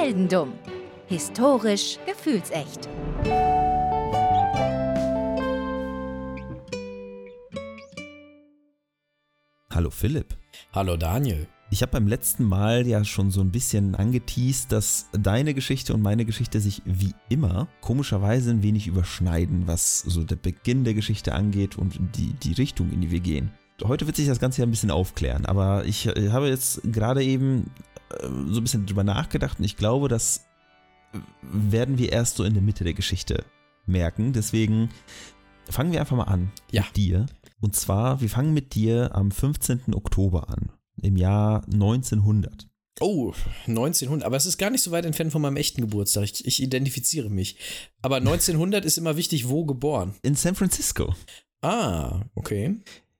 Heldendumm. Historisch gefühlsecht. Hallo Philipp. Hallo Daniel. Ich habe beim letzten Mal ja schon so ein bisschen angeteased, dass deine Geschichte und meine Geschichte sich wie immer komischerweise ein wenig überschneiden, was so der Beginn der Geschichte angeht und die, die Richtung, in die wir gehen. Heute wird sich das Ganze ja ein bisschen aufklären, aber ich äh, habe jetzt gerade eben so ein bisschen drüber nachgedacht und ich glaube, das werden wir erst so in der Mitte der Geschichte merken. Deswegen fangen wir einfach mal an Ja. mit dir. Und zwar, wir fangen mit dir am 15. Oktober an, im Jahr 1900. Oh, 1900. Aber es ist gar nicht so weit entfernt von meinem echten Geburtstag. Ich, ich identifiziere mich. Aber 1900 ist immer wichtig, wo geboren. In San Francisco. Ah, okay.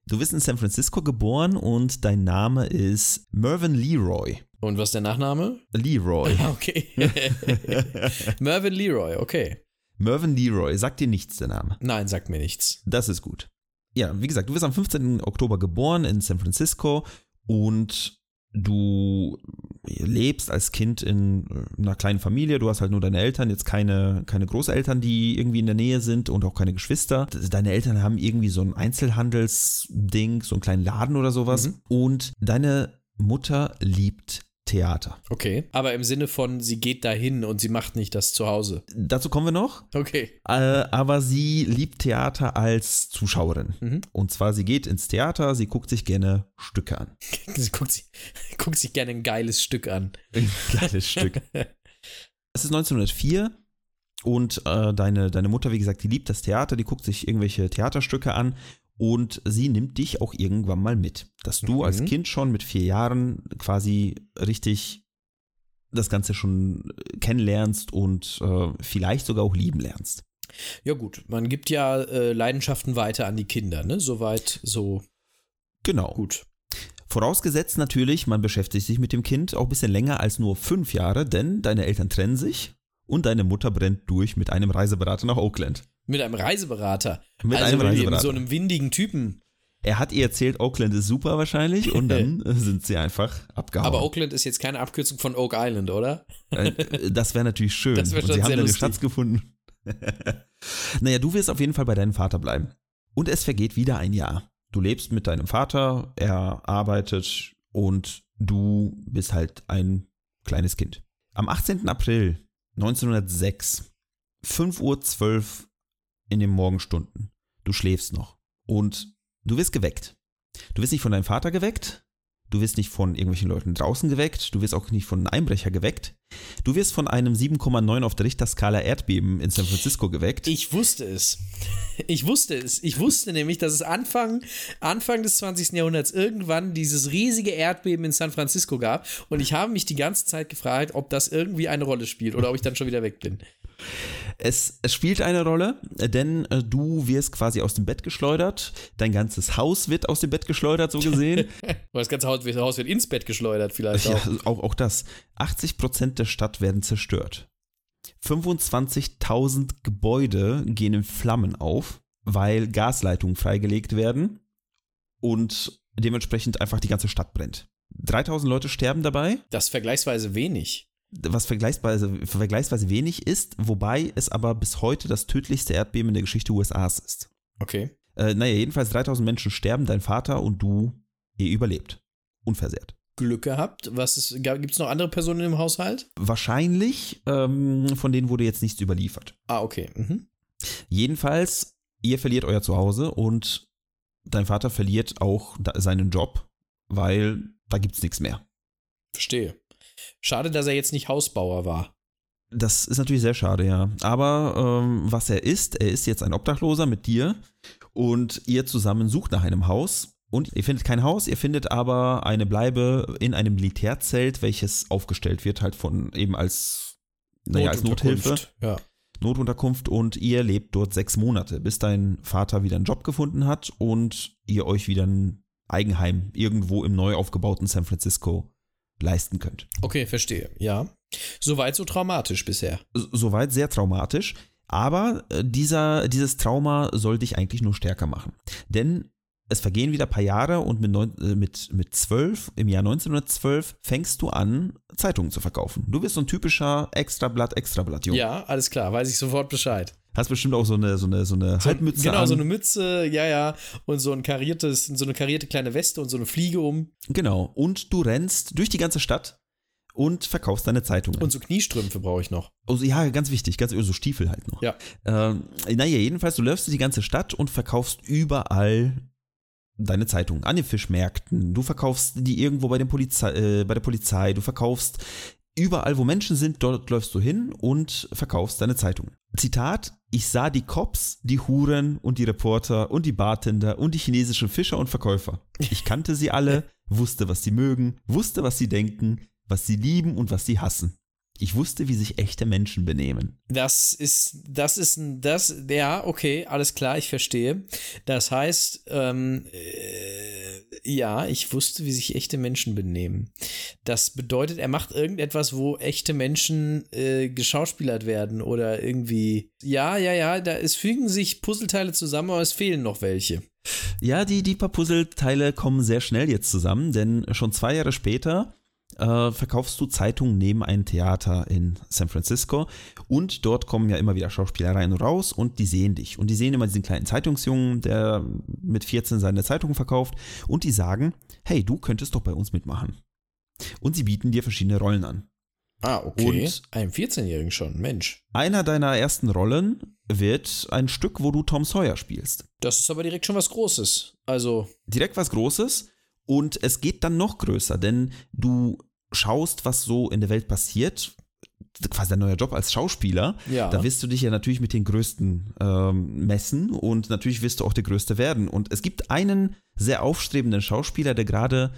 Du bist in San Francisco geboren und dein Name ist Mervyn Leroy. Und was ist der Nachname? Leroy. Ah, Okay. Mervyn Leroy, okay. Mervyn Leroy, sagt dir nichts der Name. Nein, sagt mir nichts. Das ist gut. Ja, wie gesagt, du bist am 15. Oktober geboren in San Francisco und du lebst als Kind in einer kleinen Familie. Du hast halt nur deine Eltern, jetzt keine, keine Großeltern, die irgendwie in der Nähe sind und auch keine Geschwister. Deine Eltern haben irgendwie so ein Einzelhandelsding, so einen kleinen Laden oder sowas. Mhm. Und deine Mutter liebt Theater. Okay. Aber im Sinne von, sie geht dahin und sie macht nicht das zu Hause. Dazu kommen wir noch. Okay. Äh, aber sie liebt Theater als Zuschauerin. Mhm. Und zwar, sie geht ins Theater, sie guckt sich gerne Stücke an. Sie guckt, sich, guckt sich gerne ein geiles Stück an. Ein geiles Stück. Es ist 1904 und äh, deine, deine Mutter, wie gesagt, die liebt das Theater, die guckt sich irgendwelche Theaterstücke an und sie nimmt dich auch irgendwann mal mit. Dass du Mhm. als Kind schon mit vier Jahren quasi richtig das Ganze schon kennenlernst und äh, vielleicht sogar auch lieben lernst. Ja, gut. Man gibt ja äh, Leidenschaften weiter an die Kinder, ne? Soweit, so Genau. gut. Vorausgesetzt natürlich, man beschäftigt sich mit dem Kind auch ein bisschen länger als nur fünf Jahre, denn deine Eltern trennen sich und deine Mutter brennt durch mit einem Reiseberater nach Oakland. Mit einem Reiseberater. Mit also einem mit Reiseberater. so einem windigen Typen. Er hat ihr erzählt, Oakland ist super wahrscheinlich und dann sind sie einfach abgehauen. Aber Oakland ist jetzt keine Abkürzung von Oak Island, oder? Äh, das wäre natürlich schön. Das wär und schon sie haben deinen lustig. Schatz gefunden. naja, du wirst auf jeden Fall bei deinem Vater bleiben. Und es vergeht wieder ein Jahr. Du lebst mit deinem Vater, er arbeitet und du bist halt ein kleines Kind. Am 18. April 1906, 5.12 Uhr in den Morgenstunden. Du schläfst noch und du wirst geweckt. Du wirst nicht von deinem Vater geweckt, du wirst nicht von irgendwelchen Leuten draußen geweckt, du wirst auch nicht von einem Einbrecher geweckt. Du wirst von einem 7,9 auf der Richterskala Erdbeben in San Francisco geweckt. Ich wusste es. Ich wusste es. Ich wusste nämlich, dass es Anfang, Anfang des 20. Jahrhunderts irgendwann dieses riesige Erdbeben in San Francisco gab. Und ich habe mich die ganze Zeit gefragt, ob das irgendwie eine Rolle spielt oder ob ich dann schon wieder weg bin. Es, es spielt eine Rolle, denn äh, du wirst quasi aus dem Bett geschleudert. Dein ganzes Haus wird aus dem Bett geschleudert, so gesehen. Das ganze Haus wird, ins Bett geschleudert, vielleicht ja, auch. auch, auch das. 80% der Stadt werden zerstört. 25.000 Gebäude gehen in Flammen auf, weil Gasleitungen freigelegt werden und dementsprechend einfach die ganze Stadt brennt. 3000 Leute sterben dabei, Das ist vergleichsweise wenig. Was vergleichsweise, vergleichsweise wenig ist, wobei es aber bis heute das tödlichste Erdbeben in der Geschichte USAs ist. Okay. Äh, naja, jedenfalls 3000 Menschen sterben, dein Vater und du, ihr überlebt. Unversehrt. Glück gehabt. Was gibt es noch andere Personen im Haushalt? Wahrscheinlich, ähm, von denen wurde jetzt nichts überliefert. Ah, okay. Mhm. Jedenfalls, ihr verliert euer Zuhause und dein Vater verliert auch da- seinen Job, weil da gibt's nichts mehr. Verstehe. Schade, dass er jetzt nicht Hausbauer war. Das ist natürlich sehr schade, ja. Aber ähm, was er ist, er ist jetzt ein Obdachloser mit dir und ihr zusammen sucht nach einem Haus. Und ihr findet kein Haus, ihr findet aber eine Bleibe in einem Militärzelt, welches aufgestellt wird, halt von eben als, naja, als Nothilfe. Notunterkunft. Ja. Notunterkunft und ihr lebt dort sechs Monate, bis dein Vater wieder einen Job gefunden hat und ihr euch wieder ein Eigenheim irgendwo im neu aufgebauten San Francisco leisten könnt. Okay, verstehe. Ja. Soweit so traumatisch bisher. Soweit sehr traumatisch, aber äh, dieser, dieses Trauma soll dich eigentlich nur stärker machen. Denn es vergehen wieder ein paar Jahre und mit, neun, äh, mit, mit 12, im Jahr 1912, fängst du an, Zeitungen zu verkaufen. Du bist so ein typischer Extrablatt, Extrablatt-Junge. Ja, alles klar, weiß ich sofort Bescheid. Hast bestimmt auch so eine, so eine, so eine Halbmütze Genau, an. so eine Mütze, ja, ja. Und so ein kariertes, so eine karierte kleine Weste und so eine Fliege um. Genau. Und du rennst durch die ganze Stadt und verkaufst deine Zeitungen. Und so Kniestrümpfe brauche ich noch. Also, ja, ganz wichtig, ganz so Stiefel halt noch. Ja. Ähm, naja, jedenfalls, du läufst durch die ganze Stadt und verkaufst überall deine Zeitungen. An den Fischmärkten, du verkaufst die irgendwo bei, den Polizei, äh, bei der Polizei, du verkaufst überall, wo Menschen sind, dort läufst du hin und verkaufst deine Zeitungen. Zitat, ich sah die Cops, die Huren und die Reporter und die Bartender und die chinesischen Fischer und Verkäufer. Ich kannte sie alle, wusste, was sie mögen, wusste, was sie denken, was sie lieben und was sie hassen. Ich wusste, wie sich echte Menschen benehmen. Das ist, das ist ein, das, ja, okay, alles klar, ich verstehe. Das heißt, ähm, äh, ja, ich wusste, wie sich echte Menschen benehmen. Das bedeutet, er macht irgendetwas, wo echte Menschen äh, geschauspielert werden oder irgendwie. Ja, ja, ja, da es fügen sich Puzzleteile zusammen, aber es fehlen noch welche. Ja, die, die paar Puzzleteile kommen sehr schnell jetzt zusammen, denn schon zwei Jahre später äh, verkaufst du Zeitungen neben einem Theater in San Francisco und dort kommen ja immer wieder Schauspieler rein und raus und die sehen dich und die sehen immer diesen kleinen Zeitungsjungen, der mit 14 seine Zeitung verkauft und die sagen, hey, du könntest doch bei uns mitmachen. Und sie bieten dir verschiedene Rollen an. Ah, okay. Und- Einem 14-Jährigen schon, Mensch. Einer deiner ersten Rollen wird ein Stück, wo du Tom Sawyer spielst. Das ist aber direkt schon was Großes. Also, direkt was Großes und es geht dann noch größer, denn du schaust, was so in der Welt passiert. Quasi dein neuer Job als Schauspieler. ja. Da wirst du dich ja natürlich mit den Größten ähm, messen und natürlich wirst du auch der Größte werden. Und es gibt einen sehr aufstrebenden Schauspieler, der gerade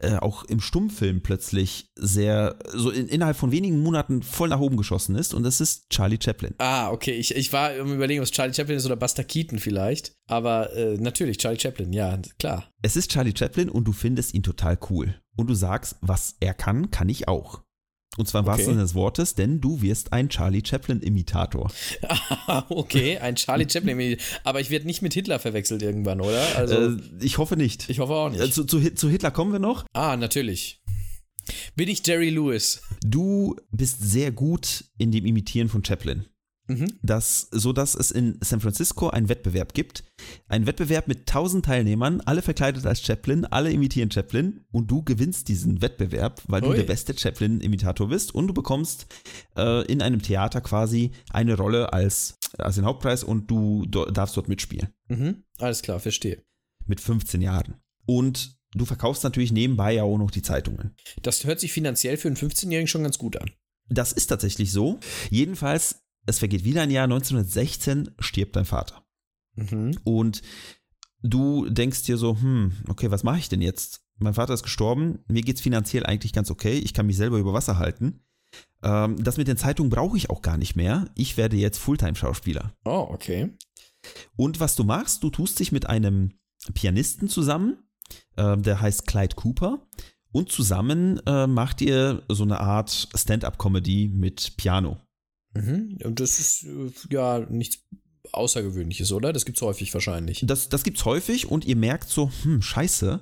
äh, auch im Stummfilm plötzlich sehr, so in, innerhalb von wenigen Monaten voll nach oben geschossen ist und das ist Charlie Chaplin. Ah, okay. Ich, ich war im Überlegen, ob es Charlie Chaplin ist oder Buster Keaton vielleicht. Aber äh, natürlich, Charlie Chaplin, ja, klar. Es ist Charlie Chaplin und du findest ihn total cool. Und du sagst, was er kann, kann ich auch. Und zwar im Okay. wahrsten Sinne des Wortes, denn du wirst ein Charlie Chaplin-Imitator. Okay, ein Charlie Chaplin. Aber ich werde nicht mit Hitler verwechselt irgendwann, oder? Also, Äh, ich hoffe nicht. ich hoffe auch nicht. Äh, zu, zu, zu Hitler kommen wir noch. ah, natürlich. Bin ich Jerry Lewis? Du bist sehr gut in dem Imitieren von Chaplin. Mhm. So dass es in San Francisco einen Wettbewerb gibt. Ein Wettbewerb mit tausend Teilnehmern, alle verkleidet als Chaplin, alle imitieren Chaplin und du gewinnst diesen Wettbewerb, weil du Ui. der beste Chaplin-Imitator bist und du bekommst äh, in einem Theater quasi eine Rolle als, als den Hauptpreis und du do, darfst dort mitspielen. Mhm. Alles klar, verstehe. Mit 15 Jahren. Und du verkaufst natürlich nebenbei ja auch noch die Zeitungen. Das hört sich finanziell für einen 15-Jährigen schon ganz gut an. Das ist tatsächlich so. Jedenfalls, es vergeht wieder ein Jahr, 1916 stirbt dein Vater. Mhm. Und du denkst dir so, hm, okay, was mache ich denn jetzt? Mein Vater ist gestorben, mir geht's finanziell eigentlich ganz okay, ich kann mich selber über Wasser halten. Ähm, das mit den Zeitungen brauche ich auch gar nicht mehr. Ich werde jetzt Fulltime-Schauspieler. Oh, okay. Und was du machst, du tust dich mit einem Pianisten zusammen, äh, der heißt Clyde Cooper. Und zusammen äh, macht ihr so eine Art Stand-up-Comedy mit Piano. Mhm. Und das ist äh, ja nichts Außergewöhnliches, oder? Das gibt's häufig wahrscheinlich. Das, das gibt's häufig und ihr merkt so, hm, scheiße,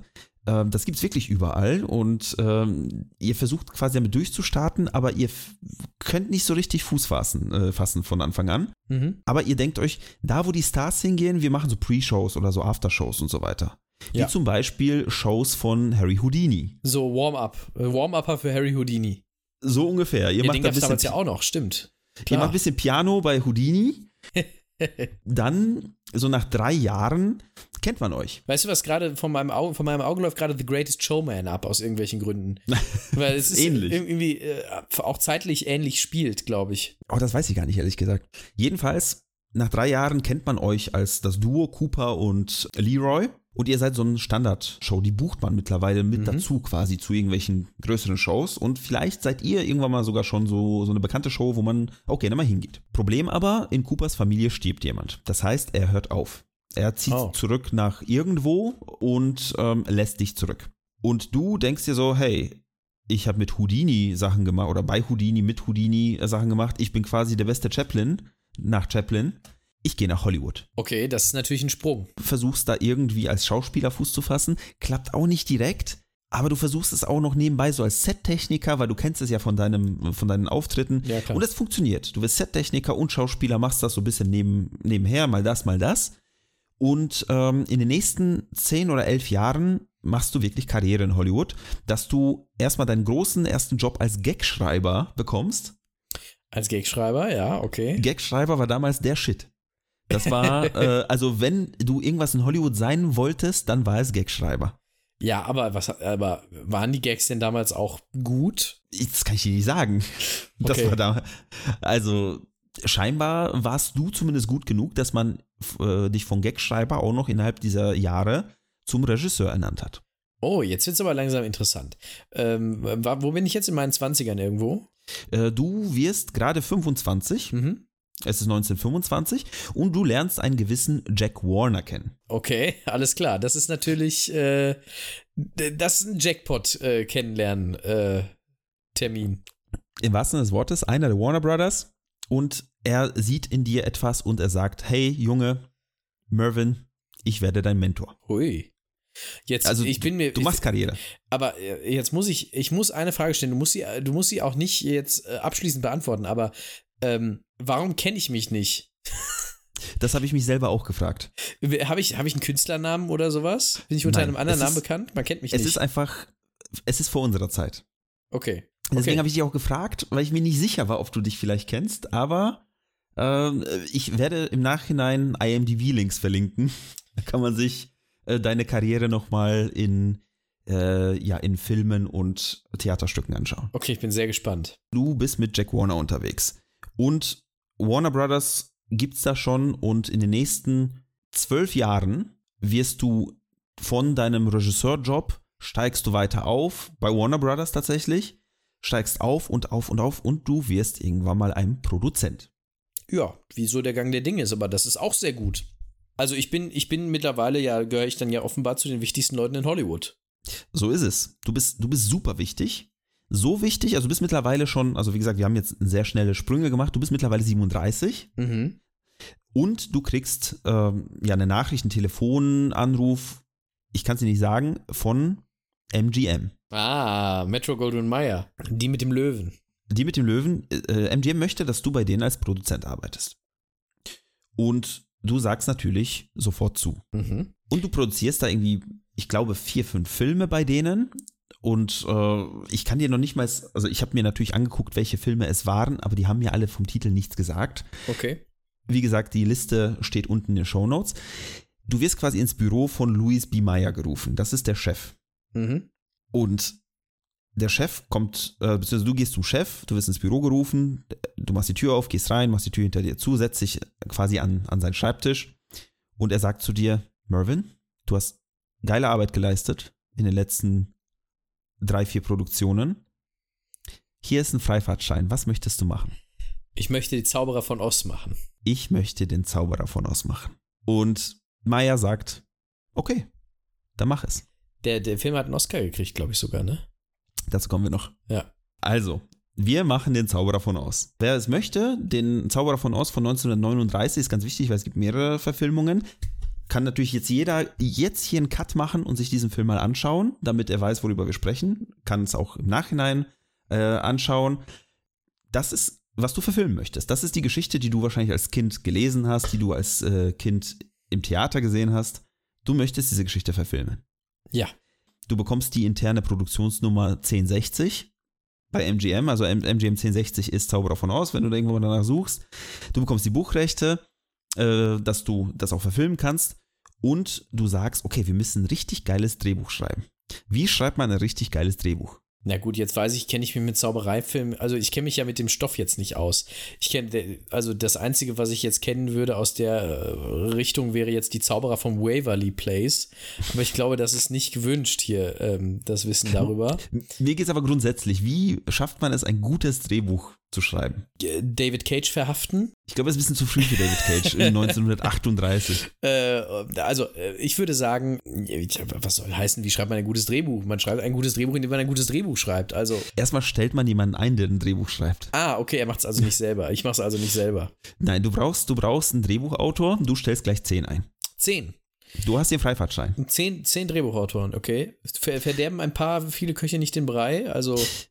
ähm, das gibt's wirklich überall und ähm, ihr versucht quasi damit durchzustarten, aber ihr könnt nicht so richtig Fuß fassen, äh, fassen von Anfang an. Mhm. Aber ihr denkt euch, da wo die Stars hingehen, wir machen so Pre-Shows oder so After-Shows und so weiter. Ja. Wie zum Beispiel Shows von Harry Houdini. So Warm-up. Äh, Warm-Upper für Harry Houdini. So ungefähr. Ihr Ja, macht den gab's bisschen, damals ja auch noch, stimmt. Ihr Klar. macht ein bisschen Piano bei Houdini. Dann, so nach drei Jahren, kennt man euch. Weißt du, was gerade von meinem Auge, von meinem Auge läuft gerade The Greatest Showman ab, aus irgendwelchen Gründen. Weil es ist Ähnlich. irgendwie äh, auch zeitlich ähnlich spielt, glaube ich. Oh, das weiß ich gar nicht, ehrlich gesagt. Jedenfalls, nach drei Jahren kennt man euch als das Duo Cooper und Leroy. Und ihr seid so eine Standardshow, die bucht man mittlerweile mit Mhm. dazu quasi zu irgendwelchen größeren Shows. Und vielleicht seid ihr irgendwann mal sogar schon so, so eine bekannte Show, wo man auch gerne mal hingeht. Problem aber, in Coopers Familie stirbt jemand. Das heißt, er hört auf. Er zieht Oh. zurück nach irgendwo und ähm, lässt dich zurück. Und du denkst dir so, hey, ich habe mit Houdini Sachen gemacht oder bei Houdini mit Houdini Sachen gemacht. Ich bin quasi der beste Chaplin nach Chaplin. Ich gehe nach Hollywood. Okay, das ist natürlich ein Sprung. Versuchst da irgendwie als Schauspieler Fuß zu fassen, klappt auch nicht direkt, aber du versuchst es auch noch nebenbei so als Settechniker, weil du kennst es ja von deinem, von deinen Auftritten. Ja, klar. Und es funktioniert. Du bist Settechniker und Schauspieler, machst das so ein bisschen neben, nebenher, mal das, mal das. Und ähm, in den nächsten zehn oder elf Jahren machst du wirklich Karriere in Hollywood, dass du erstmal deinen großen ersten Job als Gagschreiber bekommst. Als Gagschreiber, ja, okay. Gagschreiber war damals der Shit. Das war, äh, also wenn du irgendwas in Hollywood sein wolltest, dann war es Gagschreiber. Ja, aber was, aber waren die Gags denn damals auch gut? Das kann ich dir nicht sagen. Das Okay. war da. Also scheinbar warst du zumindest gut genug, dass man äh, dich von Gagschreiber auch noch innerhalb dieser Jahre zum Regisseur ernannt hat. Oh, jetzt wird's aber langsam interessant. Ähm, wo bin ich jetzt in meinen 20ern irgendwo? Äh, du wirst gerade 25, Mhm. Es ist 1925, und du lernst einen gewissen Jack Warner kennen. Okay, alles klar. Das ist natürlich, äh, das ist ein Jackpot-Kennenlernen-Termin. Im wahrsten Sinne des Wortes, einer der Warner Brothers, und er sieht in dir etwas und er sagt, hey Junge, Mervyn, ich werde dein Mentor. Hui. Jetzt, Also ich bin mir. Du machst Karriere. Aber äh, jetzt muss ich, ich muss eine Frage stellen. Du musst sie, du musst sie auch nicht jetzt äh, abschließend beantworten, aber ähm, warum kenne ich mich nicht? Das habe ich mich selber auch gefragt. Habe ich, hab ich einen Künstlernamen oder sowas? Bin ich unter Nein, einem anderen es Namen ist- bekannt? Man kennt mich Es nicht. ist einfach, es ist vor unserer Zeit. okay. Deswegen okay. habe ich dich auch gefragt, weil ich mir nicht sicher war, ob du dich vielleicht kennst, aber ähm, ich werde im Nachhinein IMDb-Links verlinken. Da kann man sich äh, deine Karriere nochmal in, äh, ja, in Filmen und Theaterstücken anschauen. Okay, ich bin sehr gespannt. Du bist mit Jack Warner unterwegs. Und Warner Brothers gibt's da schon und in den nächsten zwölf Jahren wirst du von deinem Regisseurjob steigst du weiter auf, bei Warner Brothers tatsächlich, steigst auf und auf und auf und du wirst irgendwann mal ein Produzent. Ja, wie so der Gang der Dinge ist, aber das ist auch sehr gut. Also ich bin, ich bin mittlerweile ja, gehöre ich dann ja offenbar zu den wichtigsten Leuten in Hollywood. So ist es. Du bist, du bist super wichtig. So wichtig, also du bist mittlerweile schon, also wie gesagt, wir haben jetzt sehr schnelle Sprünge gemacht, du bist mittlerweile 37 Mhm. Und du kriegst ähm, ja eine Nachricht, einen Telefonanruf, ich kann es dir nicht sagen, von MGM. Ah, Metro Goldwyn Mayer. Die mit dem Löwen. Die mit dem Löwen, äh, MGM möchte, dass du bei denen als Produzent arbeitest. Und du sagst natürlich sofort zu. Mhm. Und du produzierst da irgendwie, ich glaube, vier, fünf Filme bei denen. Und äh, ich kann dir noch nicht mal, also ich habe mir natürlich angeguckt, welche Filme es waren, aber die haben mir alle vom Titel nichts gesagt. Okay. Wie gesagt, die Liste steht unten in den Show Notes. Du wirst quasi ins Büro von Louis B. Meyer gerufen. Das ist der Chef. Mhm. Und der Chef kommt, äh, beziehungsweise du gehst zum Chef, du wirst ins Büro gerufen, du machst die Tür auf, gehst rein, machst die Tür hinter dir zu, setzt dich quasi an, an seinen Schreibtisch und er sagt zu dir, Mervyn, du hast geile Arbeit geleistet in den letzten drei, vier Produktionen. Hier ist ein Freifahrtschein. Was möchtest du machen? Ich möchte die Zauberer von Oz machen. ich möchte den Zauberer von Oz machen. Und Maya sagt, okay, dann mach es. Der, der Film hat einen Oscar gekriegt, glaube ich sogar, ne? Dazu kommen wir noch. Ja. Also, wir machen den Zauberer von Oz. Wer es möchte, den Zauberer von Oz von 1939 ist ganz wichtig, weil es gibt mehrere Verfilmungen. Kann natürlich jetzt jeder jetzt hier einen Cut machen und sich diesen Film mal anschauen, damit er weiß, worüber wir sprechen. Kann es auch im Nachhinein äh, anschauen. Das ist, was du verfilmen möchtest. Das ist die Geschichte, die du wahrscheinlich als Kind gelesen hast, die du als äh, Kind im Theater gesehen hast. Du möchtest diese Geschichte verfilmen. Ja. Du bekommst die interne Produktionsnummer 1060 bei MGM, also MGM 1060 ist Zauberer von Oz, wenn du da irgendwo mal danach suchst. Du bekommst die Buchrechte, äh, dass du das auch verfilmen kannst und du sagst, okay, wir müssen ein richtig geiles Drehbuch schreiben. Wie schreibt man ein richtig geiles Drehbuch? Na gut, jetzt weiß ich, kenne ich mich mit Zaubereifilmen, also ich kenne mich ja mit dem Stoff jetzt nicht aus. Ich kenne, also das Einzige, was ich jetzt kennen würde aus der äh, Richtung, wäre jetzt die Zauberer vom Waverly Place. Aber ich glaube, das ist nicht gewünscht hier, ähm, das Wissen darüber. Mir geht es aber grundsätzlich, wie schafft man es, ein gutes Drehbuch zu schreiben. Äh, David Cage verhaften? Ich glaube, es ist ein bisschen zu früh für David Cage in 1938. Äh, also, äh, ich würde sagen, was soll heißen, wie schreibt man ein gutes Drehbuch? Man schreibt ein gutes Drehbuch, indem man ein gutes Drehbuch schreibt. Also. Erstmal stellt man jemanden ein, der ein Drehbuch schreibt. Ah, okay, er macht es also nicht selber. Ich mache es also nicht selber. Nein, du brauchst, du brauchst einen Drehbuchautor, du stellst gleich zehn ein. Zehn. Du hast den Freifahrtschein. Zehn, zehn Drehbuchautoren, okay. Verderben ein paar, viele Köche nicht den Brei, also.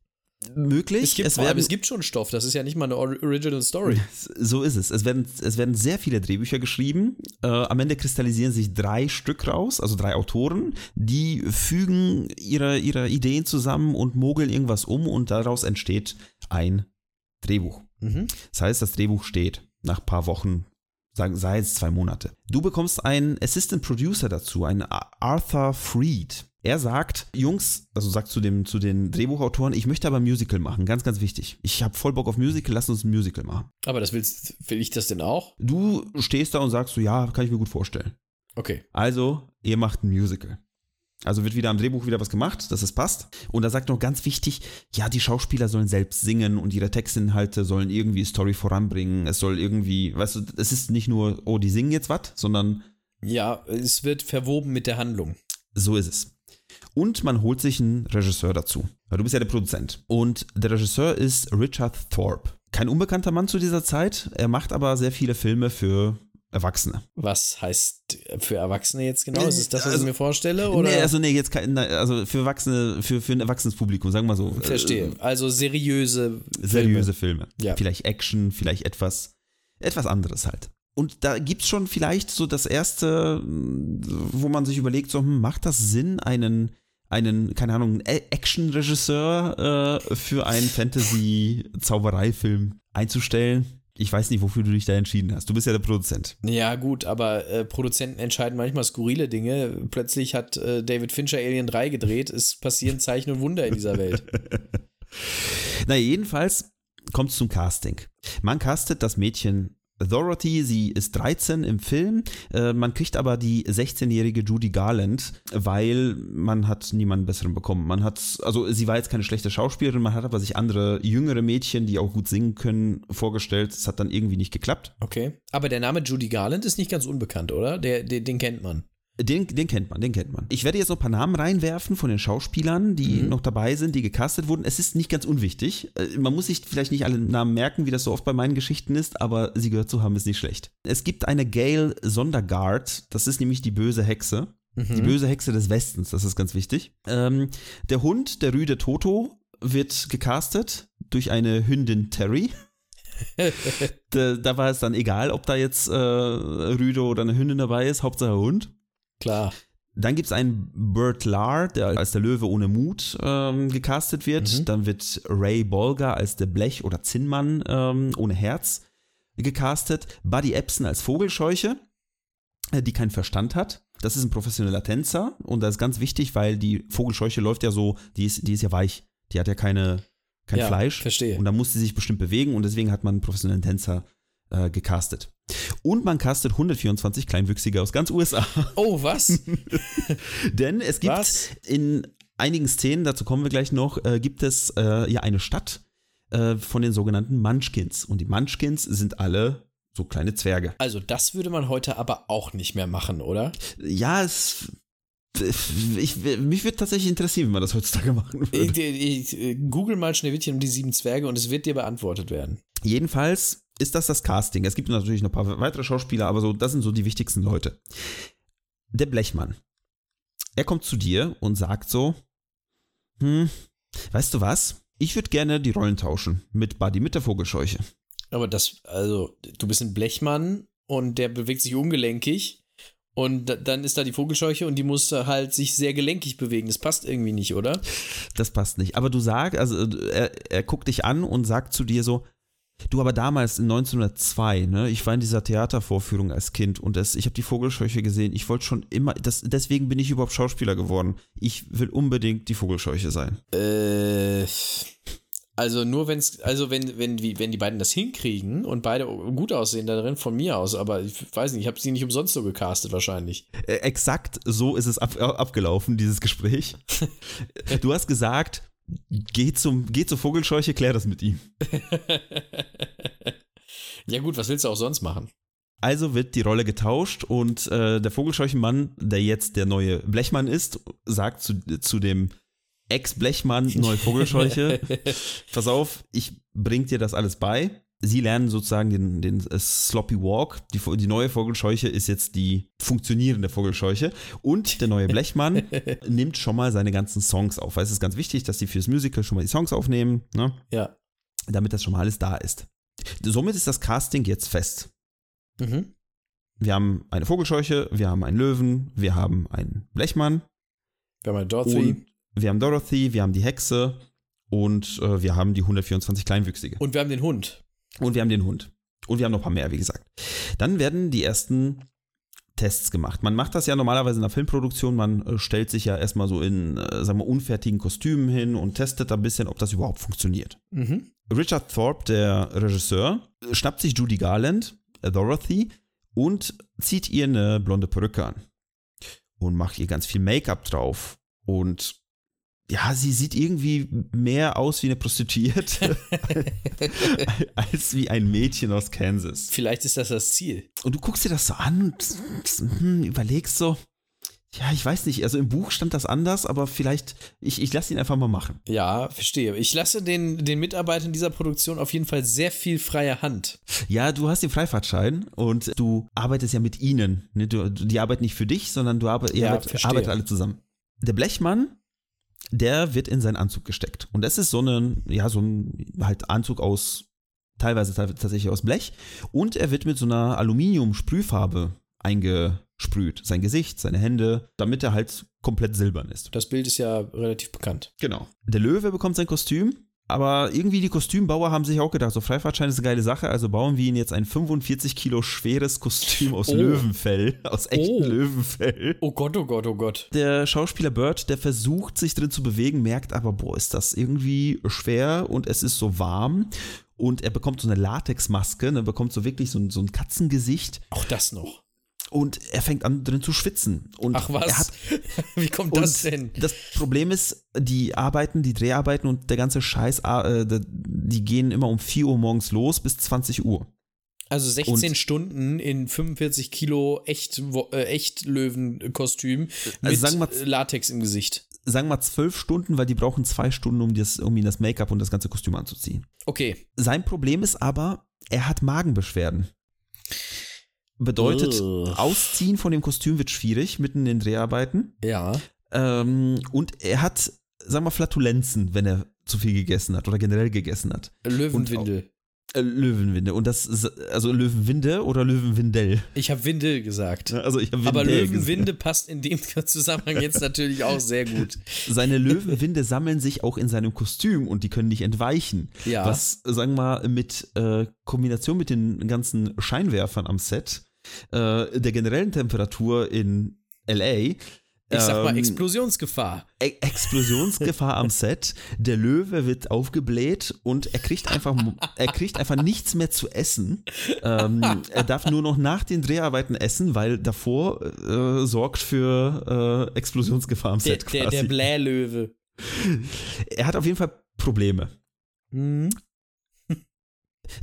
Möglich. Es gibt, es, werden, es gibt schon Stoff, das ist ja nicht mal eine Original Story. So ist es. Es werden, es werden sehr viele Drehbücher geschrieben. Äh, am Ende kristallisieren sich drei Stück raus, also drei Autoren, die fügen ihre, ihre Ideen zusammen und mogeln irgendwas um und daraus entsteht ein Drehbuch. Mhm. Das heißt, das Drehbuch steht nach ein paar Wochen, sagen, sei es zwei Monate. Du bekommst einen Assistant Producer dazu, einen Arthur Freed. Er sagt, Jungs, also sagt zu, dem, zu den Drehbuchautoren, ich möchte aber ein Musical machen, ganz, ganz wichtig. Ich habe voll Bock auf Musical, lass uns ein Musical machen. Aber das willst, will ich das denn auch? Du stehst da und sagst so, ja, kann ich mir gut vorstellen. Okay. Also, ihr macht ein Musical. Also wird wieder am Drehbuch wieder was gemacht, dass es passt. Und da sagt noch ganz wichtig, ja, die Schauspieler sollen selbst singen und ihre Textinhalte sollen irgendwie Story voranbringen. Es soll irgendwie, weißt du, es ist nicht nur, oh, die singen jetzt was, sondern. Ja, es wird verwoben mit der Handlung. So ist es. Und man holt sich einen Regisseur dazu. Weil du bist ja der Produzent. Und der Regisseur ist Richard Thorpe. Kein unbekannter Mann zu dieser Zeit. Er macht aber sehr viele Filme für Erwachsene. Was heißt für Erwachsene jetzt genau? Ist es das, was also, ich mir vorstelle? Oder? Nee, also nee, jetzt kein, also für Erwachsene, für, für ein erwachsenes Publikum, sagen wir so. Verstehe. Also seriöse Filme. Seriöse Filme. Ja. Vielleicht Action, vielleicht etwas, etwas anderes halt. Und da gibt es schon vielleicht so das erste, wo man sich überlegt, so, hm, macht das Sinn, einen, einen, keine Ahnung, Action-Regisseur äh, für einen Fantasy-Zaubereifilm einzustellen? Ich weiß nicht, wofür du dich da entschieden hast. Du bist ja der Produzent. Ja, gut, aber äh, Produzenten entscheiden manchmal skurrile Dinge. Plötzlich hat äh, David Fincher Alien 3 gedreht. Es passieren Zeichen und Wunder in dieser Welt. naja, jedenfalls kommt es zum Casting. Man castet das Mädchen Dorothy, sie ist 13 im Film. Äh, man kriegt aber die 16-jährige Judy Garland, weil man hat niemanden besseren bekommen. Man hat, also sie war jetzt keine schlechte Schauspielerin, man hat aber sich andere jüngere Mädchen, die auch gut singen können, vorgestellt. Es hat dann irgendwie nicht geklappt. Okay. Aber der Name Judy Garland ist nicht ganz unbekannt, oder? Der, der den kennt man. Den, den kennt man, den kennt man. Ich werde jetzt noch ein paar Namen reinwerfen von den Schauspielern, die mhm. noch dabei sind, die gecastet wurden. Es ist nicht ganz unwichtig. Äh, man muss sich vielleicht nicht alle Namen merken, wie das so oft bei meinen Geschichten ist, aber sie gehört zu haben, ist nicht schlecht. Es gibt eine Gail Sondergaard, das ist nämlich die böse Hexe. Mhm. Die böse Hexe des Westens, das ist ganz wichtig. Ähm, der Hund, der Rüde Toto, wird gecastet durch eine Hündin Terry. da, da, war es dann egal, ob da jetzt äh, Rüde oder eine Hündin dabei ist, Hauptsache Hund. Klar. Dann gibt es einen Bert Lahr, der als der Löwe ohne Mut ähm, gecastet wird. Mhm. Dann wird Ray Bolger als der Blech- oder Zinnmann ähm, ohne Herz gecastet. Buddy Epson als Vogelscheuche, äh, die keinen Verstand hat. Das ist ein professioneller Tänzer und das ist ganz wichtig, weil die Vogelscheuche läuft ja so, die ist, die ist ja weich. Die hat ja keine, kein ja, Fleisch. Verstehe. Und da muss sie sich bestimmt bewegen und deswegen hat man einen professionellen Tänzer äh, gecastet. Und man castet 124 Kleinwüchsige aus ganz USA. Oh, was? Denn es gibt was? in einigen Szenen, dazu kommen wir gleich noch, äh, gibt es äh, ja eine Stadt äh, von den sogenannten Munchkins. Und die Munchkins sind alle so kleine Zwerge. Also das würde man heute aber auch nicht mehr machen, oder? Ja, es ich, mich würde tatsächlich interessieren, wie man das heutzutage machen würde. Ich, ich, Google mal Schneewittchen und die sieben Zwerge und es wird dir beantwortet werden. Jedenfalls ist das das Casting. Es gibt natürlich noch ein paar weitere Schauspieler, aber so, das sind so die wichtigsten Leute. Der Blechmann. Er kommt zu dir und sagt so, hm, weißt du was? Ich würde gerne die Rollen tauschen mit Buddy, mit der Vogelscheuche. Aber das, also, du bist ein Blechmann und der bewegt sich ungelenkig und dann ist da die Vogelscheuche und die muss halt sich sehr gelenkig bewegen. Das passt irgendwie nicht, oder? Das passt nicht. Aber du sagst, also er, er guckt dich an und sagt zu dir so, Du, aber damals in 1902, ne, ich war in dieser Theatervorführung als Kind und das, ich habe die Vogelscheuche gesehen. Ich wollte schon immer, das, deswegen bin ich überhaupt Schauspieler geworden. Ich will unbedingt die Vogelscheuche sein. Äh, also nur wenn's, also wenn, wenn, wenn die beiden das hinkriegen und beide gut aussehen da drin, von mir aus, aber ich weiß nicht, ich habe sie nicht umsonst so gecastet wahrscheinlich. Äh, exakt so ist es ab, abgelaufen, dieses Gespräch. du hast gesagt, Geh, zum, geh zur Vogelscheuche, klär das mit ihm. Ja, gut, was willst du auch sonst machen? Also wird die Rolle getauscht und äh, der Vogelscheuchenmann, der jetzt der neue Blechmann ist, sagt zu, zu dem Ex-Blechmann, neue Vogelscheuche, pass auf, ich bring dir das alles bei. Sie lernen sozusagen den, den äh, Sloppy Walk. Die, die neue Vogelscheuche ist jetzt die funktionierende Vogelscheuche. Und der neue Blechmann nimmt schon mal seine ganzen Songs auf. Weil es ist ganz wichtig, dass sie fürs Musical schon mal die Songs aufnehmen. Ne? Ja. Damit das schon mal alles da ist. Somit ist das Casting jetzt fest. Mhm. Wir haben eine Vogelscheuche, wir haben einen Löwen, wir haben einen Blechmann. Wir haben eine Dorothy. Wir haben Dorothy, wir haben die Hexe und äh, wir haben die 124 Kleinwüchsige. Und wir haben den Hund. Und wir haben den Hund. Und wir haben noch ein paar mehr, wie gesagt. Dann werden die ersten Tests gemacht. Man macht das ja normalerweise in der Filmproduktion. Man äh, stellt sich ja erstmal so in, äh, sagen wir, unfertigen Kostümen hin und testet ein bisschen, ob das überhaupt funktioniert. Mhm. Richard Thorpe, der Regisseur, schnappt sich Judy Garland, Dorothy, und zieht ihr eine blonde Perücke an. Und macht ihr ganz viel Make-up drauf. Und ja, sie sieht irgendwie mehr aus wie eine Prostituierte als wie ein Mädchen aus Kansas. Vielleicht ist das das Ziel. Und du guckst dir das so an und hm, überlegst so, ja, ich weiß nicht, also im Buch stand das anders, aber vielleicht, ich, ich lasse ihn einfach mal machen. Ja, verstehe. Ich lasse den, den Mitarbeitern dieser Produktion auf jeden Fall sehr viel freie Hand. Ja, du hast den Freifahrtschein und du arbeitest ja mit ihnen. Ne? Du, die arbeiten nicht für dich, sondern du ihr Ja, arbeitet alle zusammen. Der Blechmann, der wird in seinen Anzug gesteckt. Und das ist so ein, ja, so ein halt Anzug aus, teilweise tats- tatsächlich aus Blech. Und er wird mit so einer Aluminium-Sprühfarbe eingesprüht. Sein Gesicht, seine Hände, damit er halt komplett silbern ist. Das Bild ist ja relativ bekannt. Genau. Der Löwe bekommt sein Kostüm, aber irgendwie die Kostümbauer haben sich auch gedacht, so Freifahrtschein ist eine geile Sache, also bauen wir ihn jetzt ein 45 Kilo schweres Kostüm aus Oh. Löwenfell, aus echtem Oh. Löwenfell. Oh Gott, oh Gott, oh Gott. Der Schauspieler Bird, der versucht sich drin zu bewegen, merkt aber, boah, ist das irgendwie schwer und es ist so warm. Und er bekommt so eine Latexmaske, ne, bekommt so wirklich so ein, so ein Katzengesicht Auch das noch. Und er fängt an drin zu schwitzen. Und Ach Er was? hat, Wie kommt das denn? Das Problem ist, die Arbeiten, die Dreharbeiten und der ganze Scheiß, äh, die gehen immer um 4 Uhr morgens los bis 20 Uhr. Also 16 und- Stunden in 45 Kilo echt, äh, echt Löwenkostüm mit Also sagen wir- äh, Latex im Gesicht. Sagen wir zwölf Stunden, weil die brauchen zwei Stunden, um, das, um ihn das Make-up und das ganze Kostüm anzuziehen. Okay. Sein Problem ist aber, er hat Magenbeschwerden. Bedeutet, Ugh. Ausziehen von dem Kostüm wird schwierig mitten in den Dreharbeiten. Ja. Ähm, und er hat, sagen wir, Flatulenzen, wenn er zu viel gegessen hat oder generell gegessen hat. Löwenwindel. Äh, Löwenwinde. Und das ist, also Löwenwinde oder Löwenwindel. Ich habe Windel gesagt. Also ich hab Aber Windel Löwenwinde passt in dem Zusammenhang jetzt natürlich auch sehr gut. gesagt. Seine Löwenwinde sammeln sich auch in seinem Kostüm und die können nicht entweichen. Ja. Was, sagen wir mal, mit äh, Kombination mit den ganzen Scheinwerfern am Set, äh, der generellen Temperatur in LA, Ich sag mal ähm, Explosionsgefahr. E Explosionsgefahr am Set. Der Löwe wird aufgebläht und er kriegt einfach, er kriegt einfach nichts mehr zu essen. Ähm, er darf nur noch nach den Dreharbeiten essen, weil davor äh, sorgt für äh, Explosionsgefahr am Der, Set der, quasi. der Blählöwe. er hat auf jeden Fall Probleme. Mhm.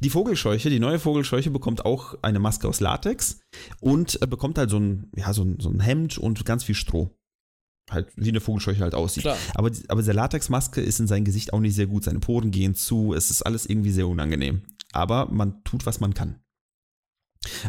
Die Vogelscheuche, die neue Vogelscheuche bekommt auch eine Maske aus Latex und äh, bekommt halt so ein, ja, so ein, so ein Hemd und ganz viel Stroh. Halt, wie eine Vogelscheuche halt aussieht. Klar. Aber, die- aber diese Latexmaske ist in sein Gesicht auch nicht sehr gut. Seine Poren gehen zu. Es ist alles irgendwie sehr unangenehm. Aber man tut, was man kann.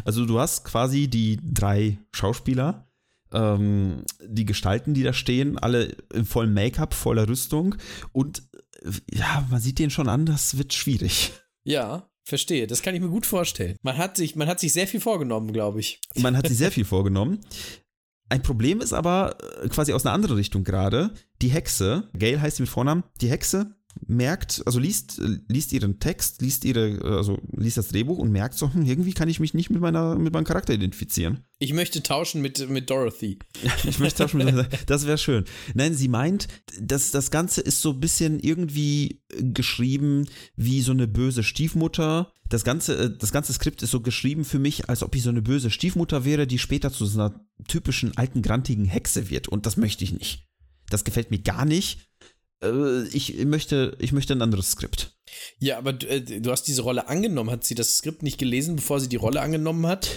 Also du hast quasi die drei Schauspieler, ähm, die Gestalten, die da stehen, alle im vollen Make-up, voller Rüstung. Und äh, ja, man sieht denen schon an, das wird schwierig. Ja, verstehe. Das kann ich mir gut vorstellen. Man hat sich, man hat sich sehr viel vorgenommen, glaube ich. Man hat sich sehr viel vorgenommen. Ein Problem ist aber äh, quasi aus einer anderen Richtung gerade. Die Hexe, Gail heißt sie mit Vornamen, die Hexe merkt, also liest, liest ihren Text, liest ihre, also liest das Drehbuch und merkt so, hm, irgendwie kann ich mich nicht mit meiner, mit meinem Charakter identifizieren. Ich möchte tauschen mit, mit Dorothy. Ich möchte schon wieder, das wäre schön. Nein, sie meint, dass das Ganze ist so ein bisschen irgendwie geschrieben wie so eine böse Stiefmutter. Das ganze, äh, das ganze Skript ist so geschrieben für mich, als ob ich so eine böse Stiefmutter wäre, die später zu so einer typischen alten, grantigen Hexe wird. Und das möchte ich nicht. Das gefällt mir gar nicht. Äh, Ich möchte, ich möchte ein anderes Skript. Ja, aber du, äh, du hast diese Rolle angenommen. Hat sie das Skript nicht gelesen, bevor sie die Rolle angenommen hat?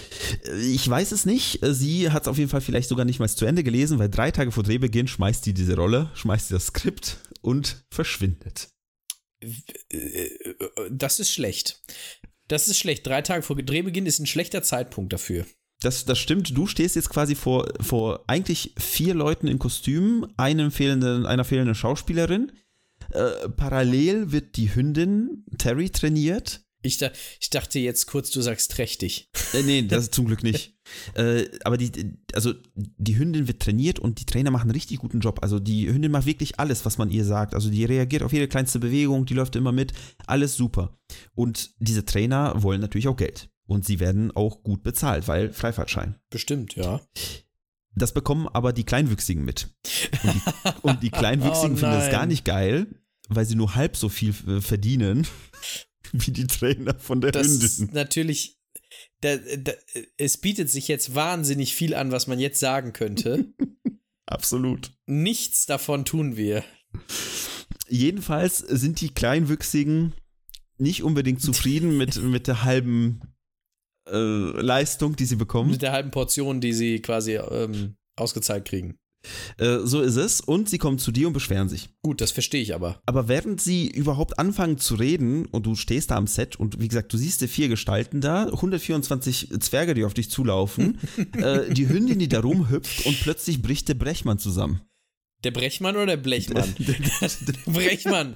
Ich weiß es nicht. Sie hat es auf jeden Fall vielleicht sogar nicht mal zu Ende gelesen, weil drei Tage vor Drehbeginn schmeißt sie diese Rolle, schmeißt sie das Skript und verschwindet. Äh, Das ist schlecht. Das ist schlecht. Drei Tage vor Drehbeginn ist ein schlechter Zeitpunkt dafür. Das, das stimmt. Du stehst jetzt quasi vor, vor eigentlich vier Leuten in Kostümen, einem fehlenden, einer fehlenden Schauspielerin. Äh, parallel wird die Hündin Terry trainiert. Ich, da, ich dachte jetzt kurz, du sagst trächtig. Äh, nee, das ist zum Glück nicht. äh, aber die, also die Hündin wird trainiert und die Trainer machen einen richtig guten Job. Also die Hündin macht wirklich alles, was man ihr sagt. Also die reagiert auf jede kleinste Bewegung, die läuft immer mit, alles super. Und diese Trainer wollen natürlich auch Geld. Und sie werden auch gut bezahlt, weil Freifahrtschein. Bestimmt, ja. Das bekommen aber die Kleinwüchsigen mit. Und die, und die Kleinwüchsigen Oh finden das gar nicht geil, weil sie nur halb so viel äh, verdienen wie die Trainer von der Das Hündin. ist natürlich. Da, da, es bietet sich jetzt wahnsinnig viel an, was man jetzt sagen könnte. Absolut. Nichts davon tun wir. Jedenfalls sind die Kleinwüchsigen nicht unbedingt zufrieden mit, mit der halben äh, Leistung, die sie bekommen. Mit der halben Portion, die sie quasi ähm, ausgezahlt kriegen. Äh, so ist es. Und sie kommen zu dir und beschweren sich. Gut, das verstehe ich aber. Aber während sie überhaupt anfangen zu reden und du stehst da am Set und wie gesagt, du siehst die vier Gestalten da, 124 Zwerge, die auf dich zulaufen, äh, die Hündin, die da rumhüpft und plötzlich bricht der Brechmann zusammen. Der Brechmann oder der Blechmann? der Brechmann.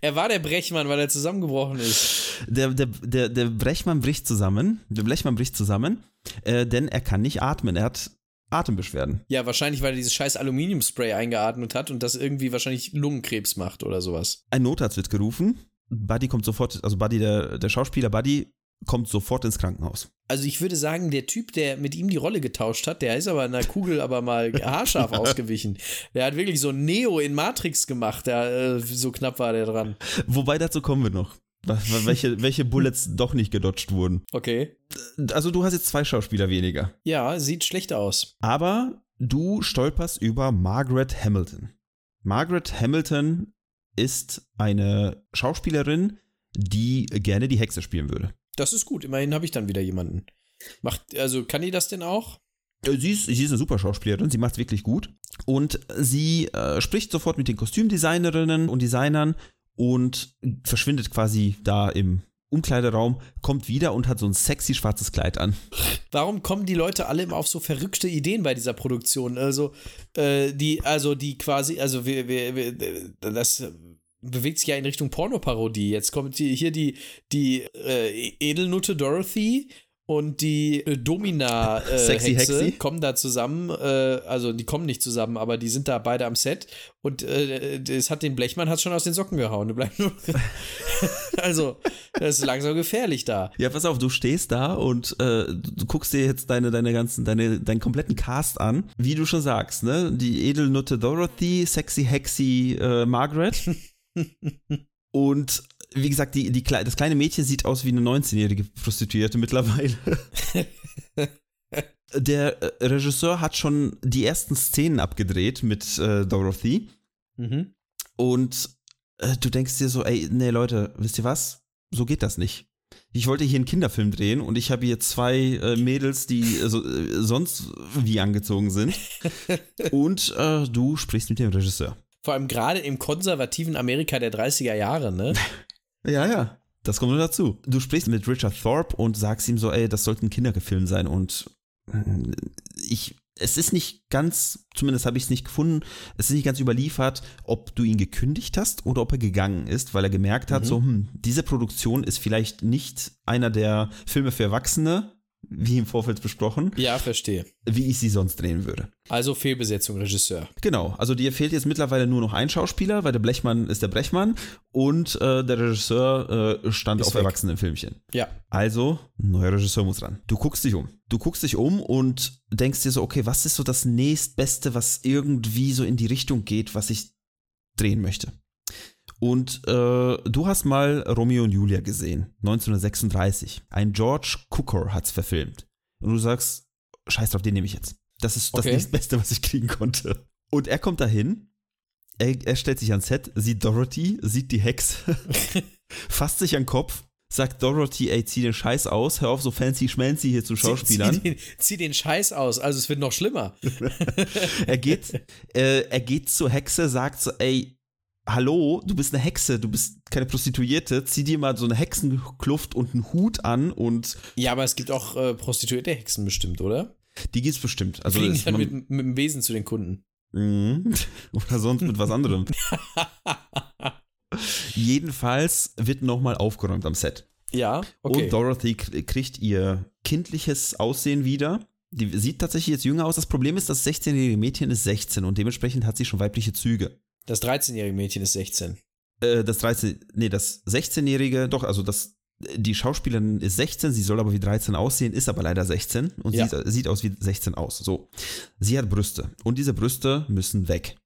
Er war der Brechmann, weil er zusammengebrochen ist. Der, der, der, der Brechmann bricht zusammen, der Blechmann bricht zusammen, äh, denn er kann nicht atmen. Er hat Atembeschwerden. Ja, wahrscheinlich, weil er dieses scheiß Aluminiumspray eingeatmet hat und das irgendwie wahrscheinlich Lungenkrebs macht oder sowas. Ein Notarzt wird gerufen. Buddy kommt sofort, also Buddy, der, der Schauspieler Buddy, kommt sofort ins Krankenhaus. Also ich würde sagen, der Typ, der mit ihm die Rolle getauscht hat, der ist aber in der Kugel aber mal haarscharf ausgewichen. Der hat wirklich so Neo in Matrix gemacht, der, äh, so knapp war der dran. Wobei dazu kommen wir noch. Welche, welche Bullets doch nicht gedodged wurden. Okay. Also du hast jetzt zwei Schauspieler weniger. Ja, sieht schlecht aus. Aber du stolperst über Margaret Hamilton. Margaret Hamilton ist eine Schauspielerin, die gerne die Hexe spielen würde. Das ist gut, immerhin habe ich dann wieder jemanden. Macht, also kann die das denn auch? Äh, Sie ist, sie ist eine super Schauspielerin, sie macht es wirklich gut. Und sie äh, spricht sofort mit den Kostümdesignerinnen und Designern und verschwindet quasi da im Umkleideraum, kommt wieder und hat so ein sexy schwarzes Kleid an. Warum kommen die Leute alle immer auf so verrückte Ideen bei dieser Produktion? Also, äh, die, also die quasi, also wir, wir, wir, das bewegt sich ja in Richtung Pornoparodie. Jetzt kommt hier die, die äh, Edelnutte Dorothy und die äh, Domina äh, Sexy Hexe Hexi. kommen da zusammen, äh, also die kommen nicht zusammen, aber die sind da beide am Set und äh, das hat den Blechmann hat's schon aus den Socken gehauen. Also, das ist langsam gefährlich da. Ja, pass auf, du stehst da und äh, du, du guckst dir jetzt deine, deine ganzen, deine, deinen kompletten Cast an. Wie du schon sagst, ne? Die Edelnutte Dorothy, Sexy Hexy äh, Margaret. und wie gesagt, die, die, das kleine Mädchen sieht aus wie eine 19-jährige Prostituierte mittlerweile. Der äh, Regisseur hat schon die ersten Szenen abgedreht mit äh, Dorothy. Mhm. Und äh, du denkst dir so, ey, nee, Leute, wisst ihr was? So geht das nicht. Ich wollte hier einen Kinderfilm drehen und ich habe hier zwei äh, Mädels, die äh, so, sonst wie angezogen sind. und du sprichst mit dem Regisseur. Vor allem gerade im konservativen Amerika der 30er Jahre, ne? Ja, ja. Das kommt nur dazu. Du sprichst mit Richard Thorpe und sagst ihm so, ey, das sollte ein Kinderfilm sein und äh, ich, es ist nicht ganz, zumindest habe ich es nicht gefunden, es ist nicht ganz überliefert, ob du ihn gekündigt hast oder ob er gegangen ist, weil er gemerkt hat, Mhm. so, hm, diese Produktion ist vielleicht nicht einer der Filme für Erwachsene, wie im Vorfeld besprochen, Ja, verstehe. wie ich sie sonst drehen würde. Also Fehlbesetzung, Regisseur. Genau, also dir fehlt jetzt mittlerweile nur noch ein Schauspieler, weil der Blechmann ist der Brechmann und äh, der Regisseur äh, stand Ist auf weg. Erwachsenenfilmchen. Ja. Also, neuer Regisseur muss ran. Du guckst dich um. Du guckst dich um und denkst dir so, okay, was ist so das nächstbeste, was irgendwie so in die Richtung geht, was ich drehen möchte? Und äh, du hast mal Romeo und Julia gesehen, 1936. Ein George Cukor hat's verfilmt. Und du sagst, scheiß drauf, den nehme ich jetzt. Das ist das Okay. nächstbeste, was ich kriegen konnte. Und er kommt dahin, er, er stellt sich ans Set, sieht Dorothy, sieht die Hexe, fasst sich an den Kopf, sagt Dorothy, ey, zieh den Scheiß aus, hör auf so fancy schmancy hier zu Schauspielern. Zieh, zieh, den, zieh den Scheiß aus, also es wird noch schlimmer. er geht, äh, er geht zur Hexe, sagt so, ey, hallo, du bist eine Hexe, du bist keine Prostituierte, zieh dir mal so eine Hexenkluft und einen Hut an und. Ja, aber es gibt auch äh, prostituierte Hexen bestimmt, oder? Die gibt's bestimmt. Also Fliegen dann mit, mit dem Wesen zu den Kunden. Mhm. Oder sonst mit was anderem. Jedenfalls wird nochmal aufgeräumt am Set. Ja, okay. Und Dorothy kriegt ihr kindliches Aussehen wieder. Die sieht tatsächlich jetzt jünger aus. Das Problem ist, das 16-jährige Mädchen ist 16 und dementsprechend hat sie schon weibliche Züge. Das 13-jährige Mädchen ist 16. Äh, das 13, nee, das 16-jährige, doch, also das, die Schauspielerin ist 16, sie soll aber wie 13 aussehen, ist aber leider 16 und Ja. sieht, sieht aus wie 16 aus. So. Sie hat Brüste und diese Brüste müssen weg.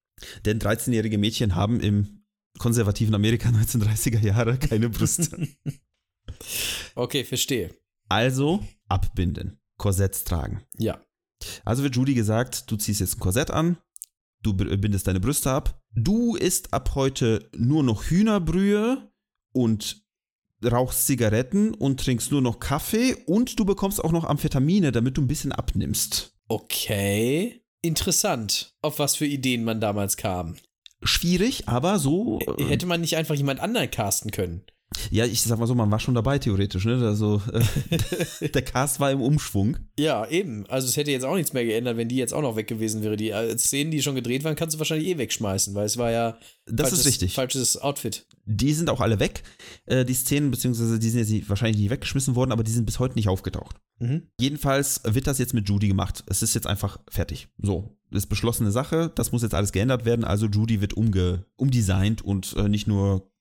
Denn 13-jährige Mädchen haben im konservativen Amerika 1930er Jahre keine Brüste. Okay, verstehe. also abbinden, Korsetts tragen. Ja. Also wird Judy gesagt, du ziehst jetzt ein Korsett an, du bindest deine Brüste ab, du isst ab heute nur noch Hühnerbrühe und rauchst Zigaretten und trinkst nur noch Kaffee und du bekommst auch noch Amphetamine, damit du ein bisschen abnimmst. Okay. Interessant, auf was für Ideen man damals kam. Schwierig, aber so. Hätte man nicht einfach jemand anderen casten können? Ja, ich sag mal so, man war schon dabei theoretisch, ne? Also äh, der Cast war im Umschwung. Ja, eben. Also es hätte jetzt auch nichts mehr geändert, wenn die jetzt auch noch weg gewesen wäre. Die äh, Szenen, die schon gedreht waren, kannst du wahrscheinlich eh wegschmeißen, weil es war ja Das falsches, ist richtig. falsches Outfit. Die sind auch alle weg, äh, die Szenen, beziehungsweise die sind jetzt wahrscheinlich nicht weggeschmissen worden, aber die sind bis heute nicht aufgetaucht. Mhm. Jedenfalls wird das jetzt mit Judy gemacht. Es ist jetzt einfach fertig. So, ist beschlossene Sache. Das muss jetzt alles geändert werden. Also Judy wird umge umdesignt und äh, nicht nur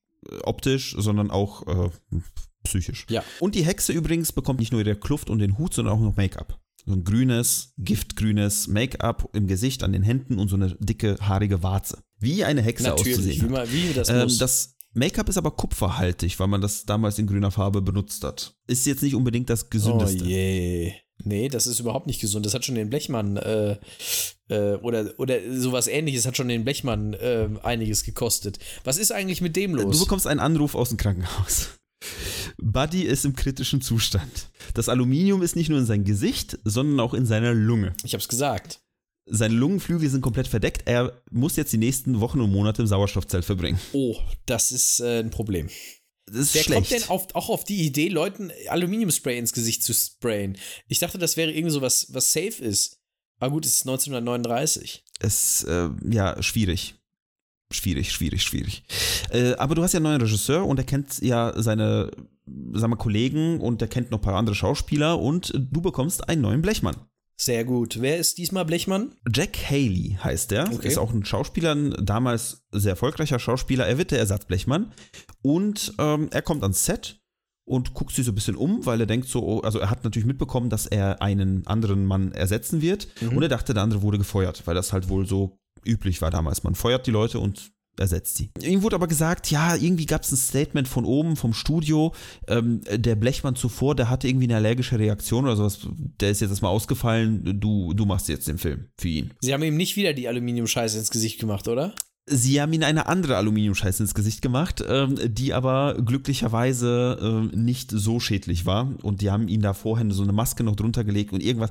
optisch, sondern auch äh, psychisch. Ja. Und die Hexe übrigens bekommt nicht nur ihre Kluft und den Hut, sondern auch noch Make-up. So ein grünes, giftgrünes Make-up im Gesicht, an den Händen und so eine dicke, haarige Warze. Wie eine Hexe Natürlich, auszusehen. wie, hat. man, wie das Ähm, muss. das Make-up ist aber kupferhaltig, weil man das damals in grüner Farbe benutzt hat. Ist jetzt nicht unbedingt das gesündeste. Oh je. Nee, das ist überhaupt nicht gesund. Das hat schon den Blechmann äh, äh, oder, oder sowas ähnliches hat schon den Blechmann äh, einiges gekostet. Was ist eigentlich mit dem Du los? bekommst einen Anruf aus dem Krankenhaus. Buddy ist im kritischen Zustand. Das Aluminium ist nicht nur in seinem Gesicht, sondern auch in seiner Lunge. Ich hab's gesagt. Seine Lungenflügel sind komplett verdeckt. Er muss jetzt die nächsten Wochen und Monate im Sauerstoffzelt verbringen. Oh, das ist äh, ein Problem. Das ist Wer schlecht. kommt denn auf, auch auf die Idee, Leuten Aluminiumspray ins Gesicht zu sprayen? Ich dachte, das wäre irgendwie so was, was safe ist. Aber gut, es ist 1939. es äh, ja schwierig. Schwierig, schwierig, schwierig. Äh, aber du hast ja einen neuen Regisseur und er kennt ja seine sag mal, Kollegen und er kennt noch ein paar andere Schauspieler und du bekommst einen neuen Blechmann. Sehr gut. Wer ist diesmal Blechmann? Jack Haley heißt er. Okay. Ist auch ein Schauspieler, ein damals sehr erfolgreicher Schauspieler. Er wird der Ersatzblechmann. Und ähm, er kommt ans Set und guckt sich so ein bisschen um, weil er denkt so, oh, also er hat natürlich mitbekommen, dass er einen anderen Mann ersetzen wird. Mhm. Und er dachte, der andere wurde gefeuert, weil das halt wohl so üblich war damals. Man feuert die Leute und ersetzt sie. Ihm wurde aber gesagt, ja, irgendwie gab es ein Statement von oben, vom Studio, ähm, der Blechmann zuvor, der hatte irgendwie eine allergische Reaktion oder sowas, der ist jetzt erstmal ausgefallen, du, du machst jetzt den Film für ihn. Sie haben ihm nicht wieder die Aluminiumscheiße ins Gesicht gemacht, oder? Sie haben ihm eine andere Aluminiumscheiße ins Gesicht gemacht, ähm, die aber glücklicherweise ähm, nicht so schädlich war. Und die haben ihm da vorher so eine Maske noch drunter gelegt und irgendwas.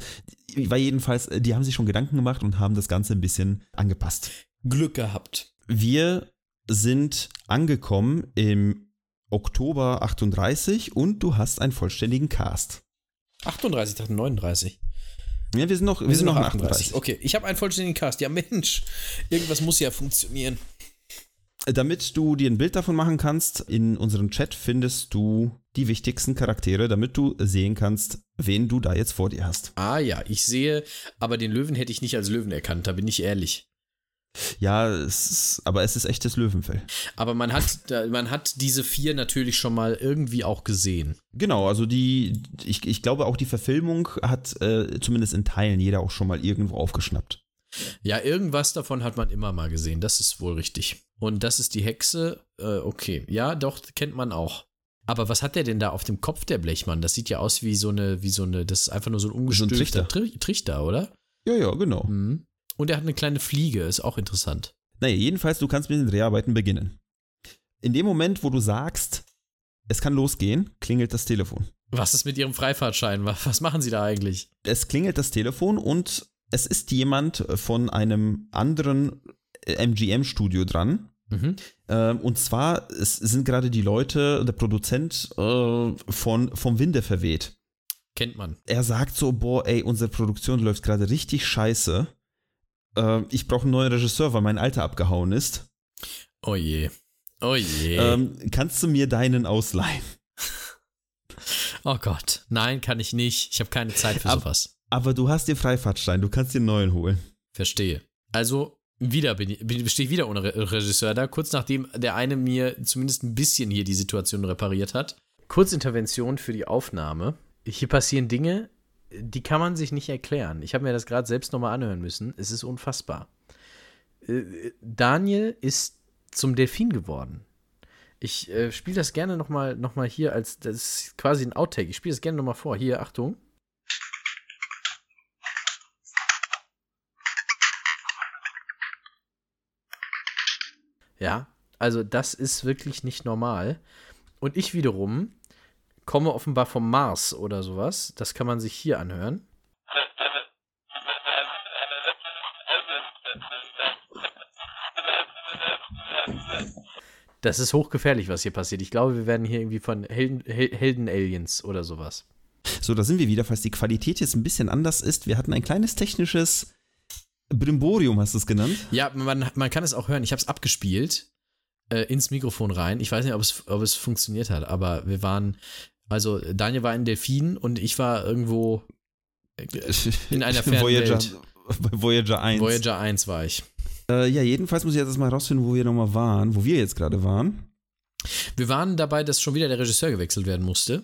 War jedenfalls, die haben sich schon Gedanken gemacht und haben das Ganze ein bisschen angepasst. Glück gehabt. Wir sind angekommen im Oktober 38 und du hast einen vollständigen Cast. 38, ich dachte 39. Ja, wir sind noch, wir, sind noch 38. Okay, ich habe einen vollständigen Cast. Ja, Mensch, irgendwas muss ja funktionieren. Damit du dir ein Bild davon machen kannst, in unserem Chat findest du die wichtigsten Charaktere, damit du sehen kannst, wen du da jetzt vor dir hast. Ah ja, ich sehe, aber den Löwen hätte ich nicht als Löwen erkannt, da bin ich ehrlich. Ja, es ist, aber es ist echtes Löwenfell. Aber man hat, man hat diese vier natürlich schon mal irgendwie auch gesehen. Genau, also die, ich, ich glaube auch die Verfilmung hat äh, zumindest in Teilen jeder auch schon mal irgendwo aufgeschnappt. Ja, irgendwas davon hat man immer mal gesehen, das ist wohl richtig. Und das ist die Hexe, äh, okay. Ja, doch, kennt man auch. Aber was hat der denn da auf dem Kopf, der Blechmann? Das sieht ja aus wie so eine, wie so eine, das ist einfach nur so ein umgestülpter Trichter. Tri Trichter, oder? Ja, ja, genau. Mhm. Und er hat eine kleine Fliege, ist auch interessant. Naja, jedenfalls, du kannst mit den Dreharbeiten beginnen. In dem Moment, wo du sagst, es kann losgehen, klingelt das Telefon. Was ist mit Ihrem Freifahrtschein? Was, machen Sie da eigentlich? Es klingelt das Telefon und es ist jemand von einem anderen MGM-Studio dran. Mhm. Ähm, und zwar es sind gerade die Leute, der Produzent äh, von Vom Winde verweht. Kennt man. Er sagt so, boah, ey, unsere Produktion läuft gerade richtig scheiße. Äh, ich brauche einen neuen Regisseur, weil mein Alter abgehauen ist. Oh je. Oh je. Ähm, kannst du mir deinen ausleihen? oh Gott. Nein, kann ich nicht. Ich habe keine Zeit für sowas. Aber du hast den Freifahrtschein, du kannst dir einen neuen holen. Verstehe. Also, wieder bin ich, bin, stehe ich wieder ohne Re Regisseur da, kurz nachdem der eine mir zumindest ein bisschen hier die Situation repariert hat. Kurzintervention für die Aufnahme. Hier passieren Dinge, die kann man sich nicht erklären. Ich habe mir das gerade selbst nochmal anhören müssen. Es ist unfassbar. Äh, Daniel ist zum Delfin geworden. Ich äh, spiele das gerne nochmal noch mal hier als, das ist quasi ein Outtake. Ich spiele das gerne nochmal vor. Hier, Achtung. Ja, also das ist wirklich nicht normal. Und ich wiederum komme offenbar vom Mars oder sowas. Das kann man sich hier anhören. Das ist hochgefährlich, was hier passiert. Ich glaube, wir werden hier irgendwie von Helden, Hel Helden-Aliens oder sowas. So, da sind wir wieder, falls die Qualität jetzt ein bisschen anders ist. Wir hatten ein kleines technisches Brimborium, hast du es genannt? Ja, man, man kann es auch hören. Ich habe es abgespielt äh, ins Mikrofon rein. Ich weiß nicht, ob es, ob es funktioniert hat, aber wir waren, also Daniel war in Delfin und ich war irgendwo in einer fernen Voyager, Welt. bei Voyager 1. Voyager 1 war ich. Äh, ja, jedenfalls muss ich jetzt mal rausfinden, wo wir nochmal waren, wo wir jetzt gerade waren. Wir waren dabei, dass schon wieder der Regisseur gewechselt werden musste.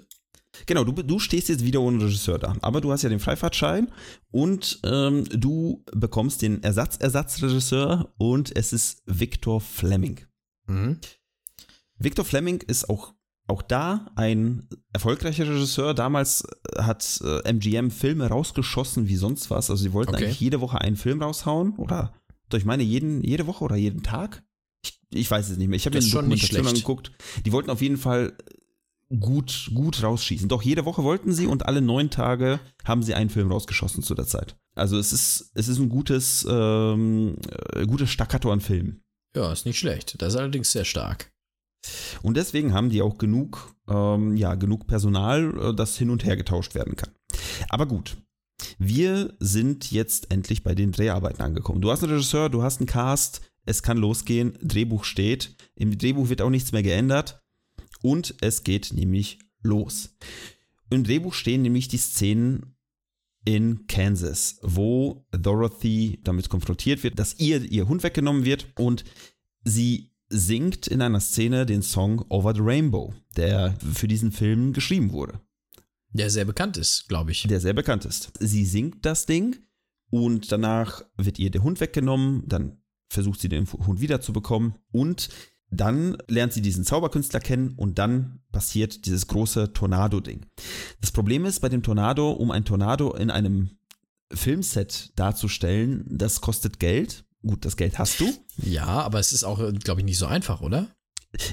Genau, du, du stehst jetzt wieder ohne Regisseur da, aber du hast ja den Freifahrtschein und ähm, du bekommst den Ersatz-Ersatzregisseur und es ist Victor Fleming. Mhm. Victor Fleming ist auch, auch da ein erfolgreicher Regisseur. Damals äh, hat äh, MGM Filme rausgeschossen wie sonst was. Also sie wollten Okay. eigentlich jede Woche einen Film raushauen oder ich meine jeden, jede Woche oder jeden Tag. Ich, ich weiß es nicht mehr. Ich habe mir schon nicht schlecht. angeguckt. Die wollten auf jeden Fall gut, gut rausschießen. Doch jede Woche wollten sie und alle neun Tage haben sie einen Film rausgeschossen zu der Zeit. Also es ist, es ist ein gutes, ähm, äh, gutes Staccato an Filmen. Ja, ist nicht schlecht. Das ist allerdings sehr stark. Und deswegen haben die auch genug, ähm, ja, genug Personal, äh, das hin und her getauscht werden kann. Aber gut. Wir sind jetzt endlich bei den Dreharbeiten angekommen. Du hast einen Regisseur, du hast einen Cast, es kann losgehen, Drehbuch steht. Im Drehbuch wird auch nichts mehr geändert. Und es geht nämlich los. Im Drehbuch stehen nämlich die Szenen in Kansas, wo Dorothy damit konfrontiert wird, dass ihr ihr Hund weggenommen wird und sie singt in einer Szene den Song Over the Rainbow, der für diesen Film geschrieben wurde, Der sehr bekannt ist, glaube ich. der sehr bekannt ist. Sie singt das Ding und danach wird ihr der Hund weggenommen, dann versucht sie den Hund wiederzubekommen und dann lernt sie diesen Zauberkünstler kennen und dann passiert dieses große Tornado-Ding. Das Problem ist bei dem Tornado, um ein Tornado in einem Filmset darzustellen, das kostet Geld. Gut, das Geld hast du. Ja, aber es ist auch, glaube ich, nicht so einfach, oder?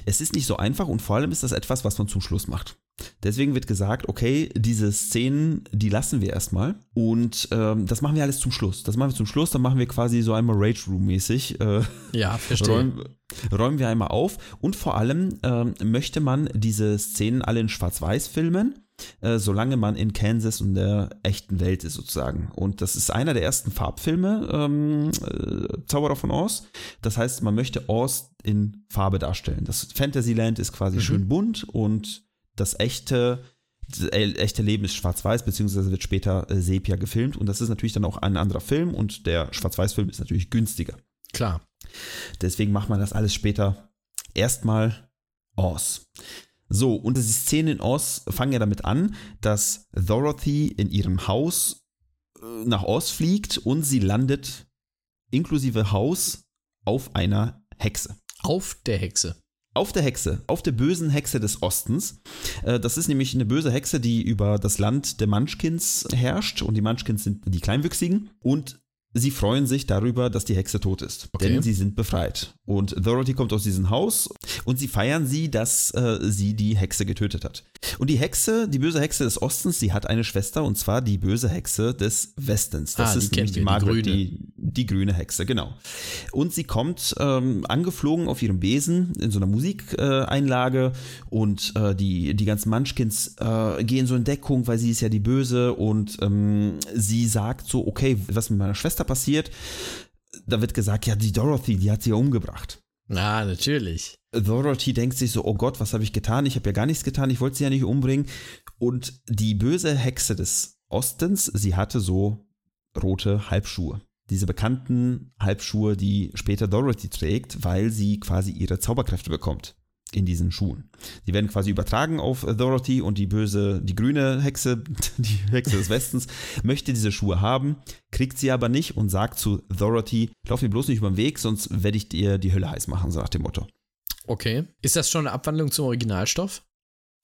Es ist nicht so einfach und vor allem ist das etwas, was man zum Schluss macht. Deswegen wird gesagt, okay, diese Szenen, die lassen wir erstmal und ähm, das machen wir alles zum Schluss. Das machen wir zum Schluss, dann machen wir quasi so einmal Rage Room mäßig. Äh, Ja, verstehe. räumen, räumen wir einmal auf und vor allem ähm, möchte man diese Szenen alle in Schwarz-Weiß filmen, äh, solange man in Kansas und der echten Welt ist sozusagen. Und das ist einer der ersten Farbfilme, ähm, äh, Zauberer von Oz. Das heißt, man möchte Oz in Farbe darstellen. Das Fantasyland ist quasi Mhm. schön bunt und das echte das äh, echte Leben ist schwarz-weiß, beziehungsweise wird später äh, Sepia gefilmt. Und das ist natürlich dann auch ein anderer Film und der Schwarz-Weiß-Film ist natürlich günstiger. Klar. Deswegen macht man das alles später erstmal aus. So, und die Szenen in Oz fangen ja damit an, dass Dorothy in ihrem Haus äh, nach Oz fliegt und sie landet inklusive Haus auf einer Hexe. Auf der Hexe. Auf der Hexe, auf der bösen Hexe des Ostens. Äh, Das ist nämlich eine böse Hexe, die über das Land der Munchkins herrscht und die Munchkins sind die Kleinwüchsigen und sie freuen sich darüber, dass die Hexe tot ist. Okay. Denn sie sind befreit. Und Dorothy kommt aus diesem Haus und sie feiern sie, dass äh, sie die Hexe getötet hat. Und die Hexe, die böse Hexe des Ostens, sie hat eine Schwester und zwar die böse Hexe des Westens. Das Ah, ist nämlich die Margaret, grüne. die, die grüne Hexe, genau. Und sie kommt ähm, angeflogen auf ihrem Besen in so einer Musikeinlage Einlage und äh, die, die ganzen Munchkins äh, gehen so in Deckung, weil sie ist ja die Böse und ähm, sie sagt so, okay, was mit meiner Schwester passiert? Da wird gesagt, ja, die Dorothy, die hat sie ja umgebracht. Ah, natürlich. Dorothy denkt sich so, oh Gott, was habe ich getan? Ich habe ja gar nichts getan, ich wollte sie ja nicht umbringen. Und die böse Hexe des Ostens, sie hatte so rote Halbschuhe. Diese bekannten Halbschuhe, die später Dorothy trägt, weil sie quasi ihre Zauberkräfte bekommt in diesen Schuhen. Die werden quasi übertragen auf Dorothy und die böse, die grüne Hexe, die Hexe des Westens, möchte diese Schuhe haben, kriegt sie aber nicht und sagt zu Dorothy, lauf mir bloß nicht über den Weg, sonst werde ich dir die Hölle heiß machen, so nach dem Motto. Okay. Ist das schon eine Abwandlung zum Originalstoff?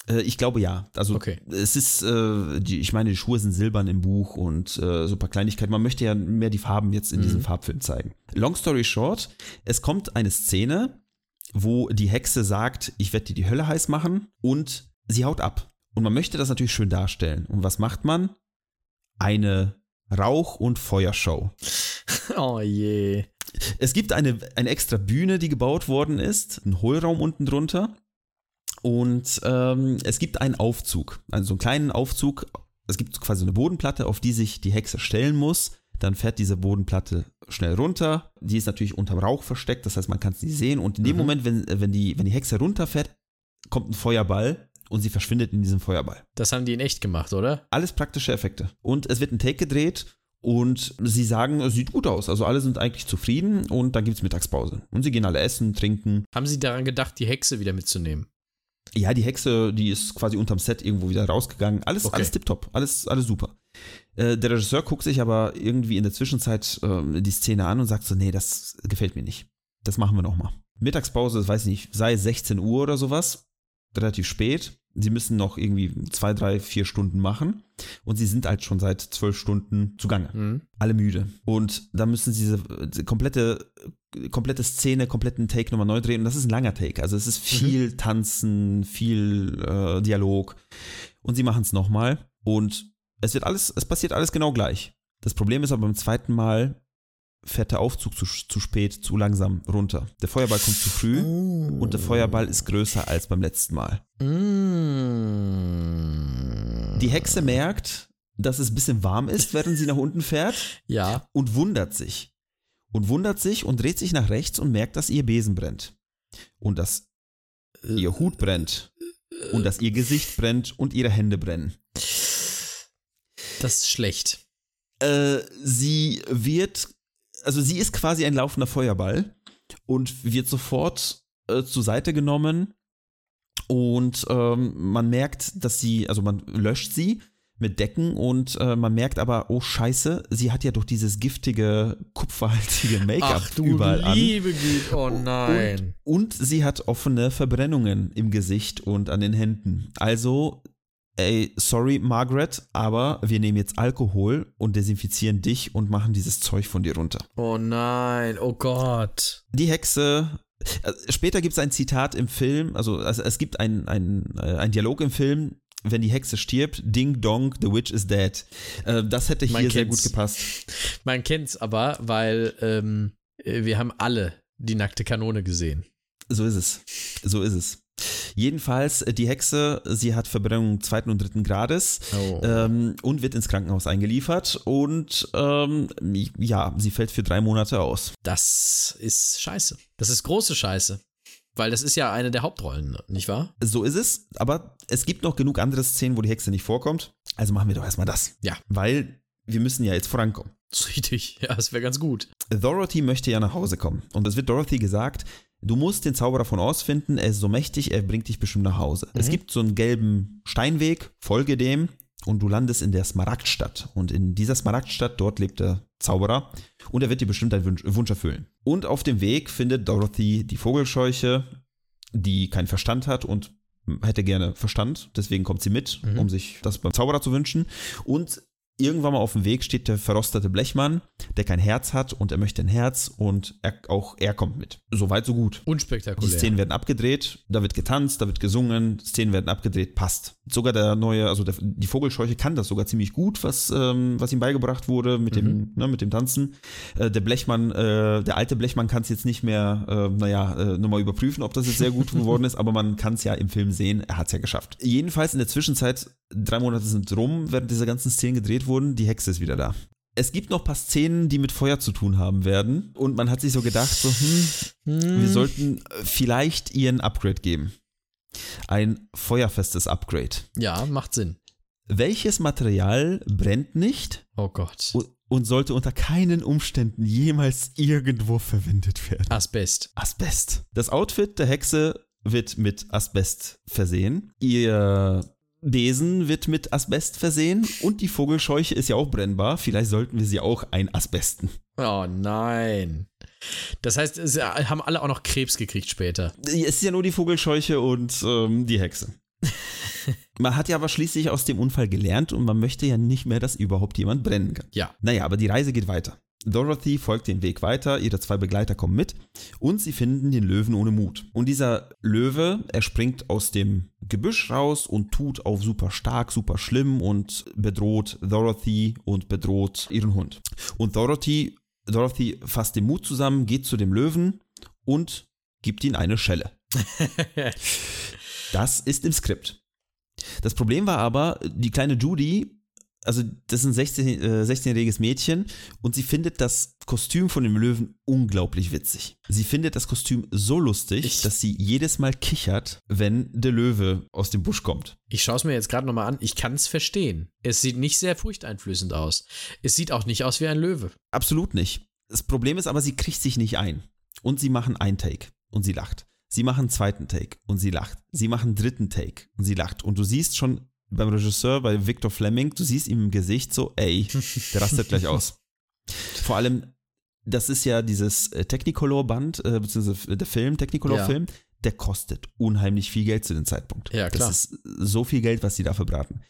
Äh, ich glaube ja. Also Okay. es ist, äh, die, ich meine, die Schuhe sind silbern im Buch und äh, so ein paar Kleinigkeiten. Man möchte ja mehr die Farben jetzt in Mhm. diesem Farbfilm zeigen. Long story short, es kommt eine Szene, wo die Hexe sagt, ich werde dir die Hölle heiß machen und sie haut ab. Und man möchte das natürlich schön darstellen. Und was macht man? Eine Rauch- und Feuershow. Oh je. Es gibt eine, eine extra Bühne, die gebaut worden ist, ein Hohlraum unten drunter. Und ähm, es gibt einen Aufzug, also so einen kleinen Aufzug. Es gibt quasi eine Bodenplatte, auf die sich die Hexe stellen muss. Dann fährt diese Bodenplatte schnell runter. Die ist natürlich unterm Rauch versteckt, das heißt, man kann es nicht sehen. Und in dem Mhm. Moment, wenn, wenn, die, wenn die Hexe runterfährt, kommt ein Feuerball und sie verschwindet in diesem Feuerball. Das haben die in echt gemacht, oder? Alles praktische Effekte. Und es wird ein Take gedreht und sie sagen, es sieht gut aus. Also alle sind eigentlich zufrieden und dann gibt es Mittagspause. Und sie gehen alle essen, trinken. Haben sie daran gedacht, die Hexe wieder mitzunehmen? Ja, die Hexe, die ist quasi unterm Set irgendwo wieder rausgegangen. Alles, Okay. alles tipptopp, alles, alles super. Äh, der Regisseur guckt sich aber irgendwie in der Zwischenzeit äh, die Szene an und sagt so, nee, das gefällt mir nicht. Das machen wir nochmal. Mittagspause, das weiß ich nicht, sei es 16 Uhr oder sowas, relativ spät. Sie müssen noch irgendwie zwei, drei, vier Stunden machen und sie sind halt schon seit zwölf Stunden zugange Hm? alle müde. Und da müssen sie diese, diese komplette, komplette Szene, kompletten Take nochmal neu drehen. Und das ist ein langer Take. Also es ist viel Tanzen, viel äh, Dialog. Und sie machen es nochmal. Und es wird alles, es passiert alles genau gleich. Das Problem ist aber beim zweiten Mal fährt der Aufzug zu, zu spät, zu langsam runter. Der Feuerball kommt zu früh und der Feuerball ist größer als beim letzten Mal. Mm. Die Hexe merkt, dass es ein bisschen warm ist, während sie nach unten fährt. Ja. und wundert sich. Und wundert sich und dreht sich nach rechts und merkt, dass ihr Besen brennt. Und dass ihr Hut brennt. Und dass ihr Gesicht brennt und ihre Hände brennen. Das ist schlecht. Äh, sie wird, also sie ist quasi ein laufender Feuerball und wird sofort äh, zur Seite genommen. Und ähm, man merkt, dass sie, also man löscht sie mit Decken und äh, man merkt aber, oh Scheiße, sie hat ja doch dieses giftige, kupferhaltige Make-up überall an. liebe Güte. Oh nein. Und sie hat offene Verbrennungen im Gesicht und an den Händen. Also, ey, sorry, Margaret, aber wir nehmen jetzt Alkohol und desinfizieren dich und machen dieses Zeug von dir runter. Oh nein. Oh Gott. Die Hexe. äh, Später gibt es ein Zitat im Film, also, also es gibt ein, ein, äh, ein Dialog im Film, wenn die Hexe stirbt, Ding Dong, the witch is dead. Äh, Das hätte hier sehr gut gepasst. Man kennt's aber, weil ähm, äh, wir haben alle die nackte Kanone gesehen. So ist es. So ist es. Jedenfalls, äh, die Hexe, sie hat Verbrennung zweiten und dritten Grades. Oh. ähm, und wird ins Krankenhaus eingeliefert und ähm, ja, sie fällt für drei Monate aus. Das ist scheiße. Das ist große Scheiße. Weil das ist ja eine der Hauptrollen, nicht wahr? So ist es, aber es gibt noch genug andere Szenen, wo die Hexe nicht vorkommt. Also machen wir doch erstmal das. Ja. Weil wir müssen ja jetzt vorankommen. Richtig. Ja, das wäre ganz gut. Dorothy möchte ja nach Hause kommen. Und es wird Dorothy gesagt, du musst den Zauberer von Oz finden, er ist so mächtig, er bringt dich bestimmt nach Hause. Es gibt so einen gelben Steinweg, folge dem und du landest in der Smaragdstadt. Und in dieser Smaragdstadt, dort lebt der Zauberer und er wird dir bestimmt deinen Wunsch, Wunsch erfüllen. Und auf dem Weg findet Dorothy die Vogelscheuche, die keinen Verstand hat und hätte gerne Verstand, deswegen kommt sie mit, Mhm. um sich das beim Zauberer zu wünschen. Und irgendwann mal auf dem Weg steht der verrostete Blechmann, der kein Herz hat und er möchte ein Herz und er, auch er kommt mit. Soweit, so gut. Unspektakulär. Die Szenen werden abgedreht, da wird getanzt, da wird gesungen, Szenen werden abgedreht, passt. Sogar der neue, also der, die Vogelscheuche kann das sogar ziemlich gut, was, ähm, was ihm beigebracht wurde mit dem, Mhm. ne, mit dem Tanzen. Äh, der Blechmann, äh, der alte Blechmann kann es jetzt nicht mehr, äh, naja, äh, nochmal überprüfen, ob das jetzt sehr gut geworden ist, aber man kann es ja im Film sehen, er hat es ja geschafft. Jedenfalls in der Zwischenzeit, drei Monate sind rum, während diese ganzen Szenen gedreht wurden, die Hexe ist wieder da. Es gibt noch ein paar Szenen, die mit Feuer zu tun haben werden. Und man hat sich so gedacht, so, hm, wir sollten äh, vielleicht ihr ein Upgrade geben. Ein feuerfestes Upgrade. Ja, macht Sinn. Welches Material brennt nicht Oh Gott. und sollte unter keinen Umständen jemals irgendwo verwendet werden? Asbest. Asbest. Das Outfit der Hexe wird mit Asbest versehen. Ihr Besen wird mit Asbest versehen und die Vogelscheuche ist ja auch brennbar. Vielleicht sollten wir sie auch einasbesten. Oh nein. Das heißt, sie haben alle auch noch Krebs gekriegt später. Es ist ja nur die Vogelscheuche und ähm, die Hexe. man hat ja aber schließlich aus dem Unfall gelernt und man möchte ja nicht mehr, dass überhaupt jemand brennen kann. Ja. Naja, aber die Reise geht weiter. Dorothy folgt den Weg weiter, ihre zwei Begleiter kommen mit und sie finden den Löwen ohne Mut. Und dieser Löwe, er springt aus dem Gebüsch raus und tut auf super stark, super schlimm und bedroht Dorothy und bedroht ihren Hund. Und Dorothy, Dorothy fasst den Mut zusammen, geht zu dem Löwen und gibt ihm eine Schelle. Das ist im Skript. Das Problem war aber, die kleine Judy, also das ist ein 16, äh, 16-jähriges Mädchen und sie findet das Kostüm von dem Löwen unglaublich witzig. Sie findet das Kostüm so lustig, Ich- dass sie jedes Mal kichert, wenn der Löwe aus dem Busch kommt. Ich schaue es mir jetzt gerade nochmal an. Ich kann es verstehen. Es sieht nicht sehr furchteinflößend aus. Es sieht auch nicht aus wie ein Löwe. Absolut nicht. Das Problem ist aber, sie kriegt sich nicht ein. Und sie machen einen Take und sie lacht. Sie machen einen zweiten Take und sie lacht. Sie machen einen dritten Take und sie lacht. Und du siehst schon beim Regisseur, bei Victor Fleming, du siehst ihm im Gesicht so, ey, der rastet gleich aus. Vor allem, das ist ja dieses äh, Technicolor-Band, äh, beziehungsweise der Film, Technicolor-Film, der kostet unheimlich viel Geld zu dem Zeitpunkt. Ja, klar. Das ist so viel Geld, was sie da verbraten.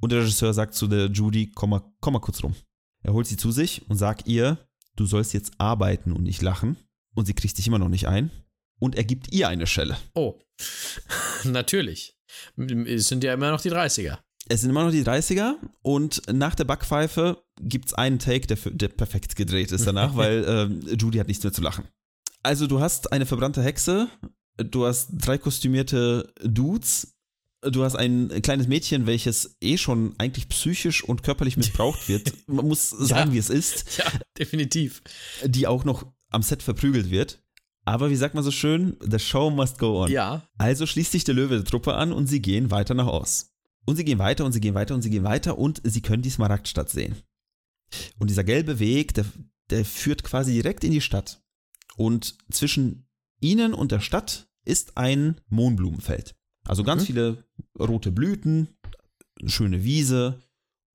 Und der Regisseur sagt zu der Judy, komm mal, komm mal kurz rum. Er holt sie zu sich und sagt ihr, du sollst jetzt arbeiten und nicht lachen. Und sie kriegt sich immer noch nicht ein. Und er gibt ihr eine Schelle. Oh. Natürlich. Es sind ja immer noch die 30er. Es sind immer noch die 30er und nach der Backpfeife gibt es einen Take, der, der perfekt gedreht ist danach, weil ähm, Judy hat nichts mehr zu lachen. Also du hast eine verbrannte Hexe, du hast drei kostümierte Dudes, du hast ein kleines Mädchen, welches eh schon eigentlich psychisch und körperlich missbraucht wird. Man muss sagen, Ja. wie es ist. Ja, definitiv. die auch noch am Set verprügelt wird. Aber wie sagt man so schön, the show must go on. Ja. Also schließt sich der Löwe der Truppe an und sie gehen weiter nach Oz. Und sie gehen weiter und sie gehen weiter und sie gehen weiter und sie können die Smaragdstadt sehen. Und dieser gelbe Weg, der, der führt quasi direkt in die Stadt. Und zwischen ihnen und der Stadt ist ein Mohnblumenfeld. Also ganz Mhm. viele rote Blüten, schöne Wiese.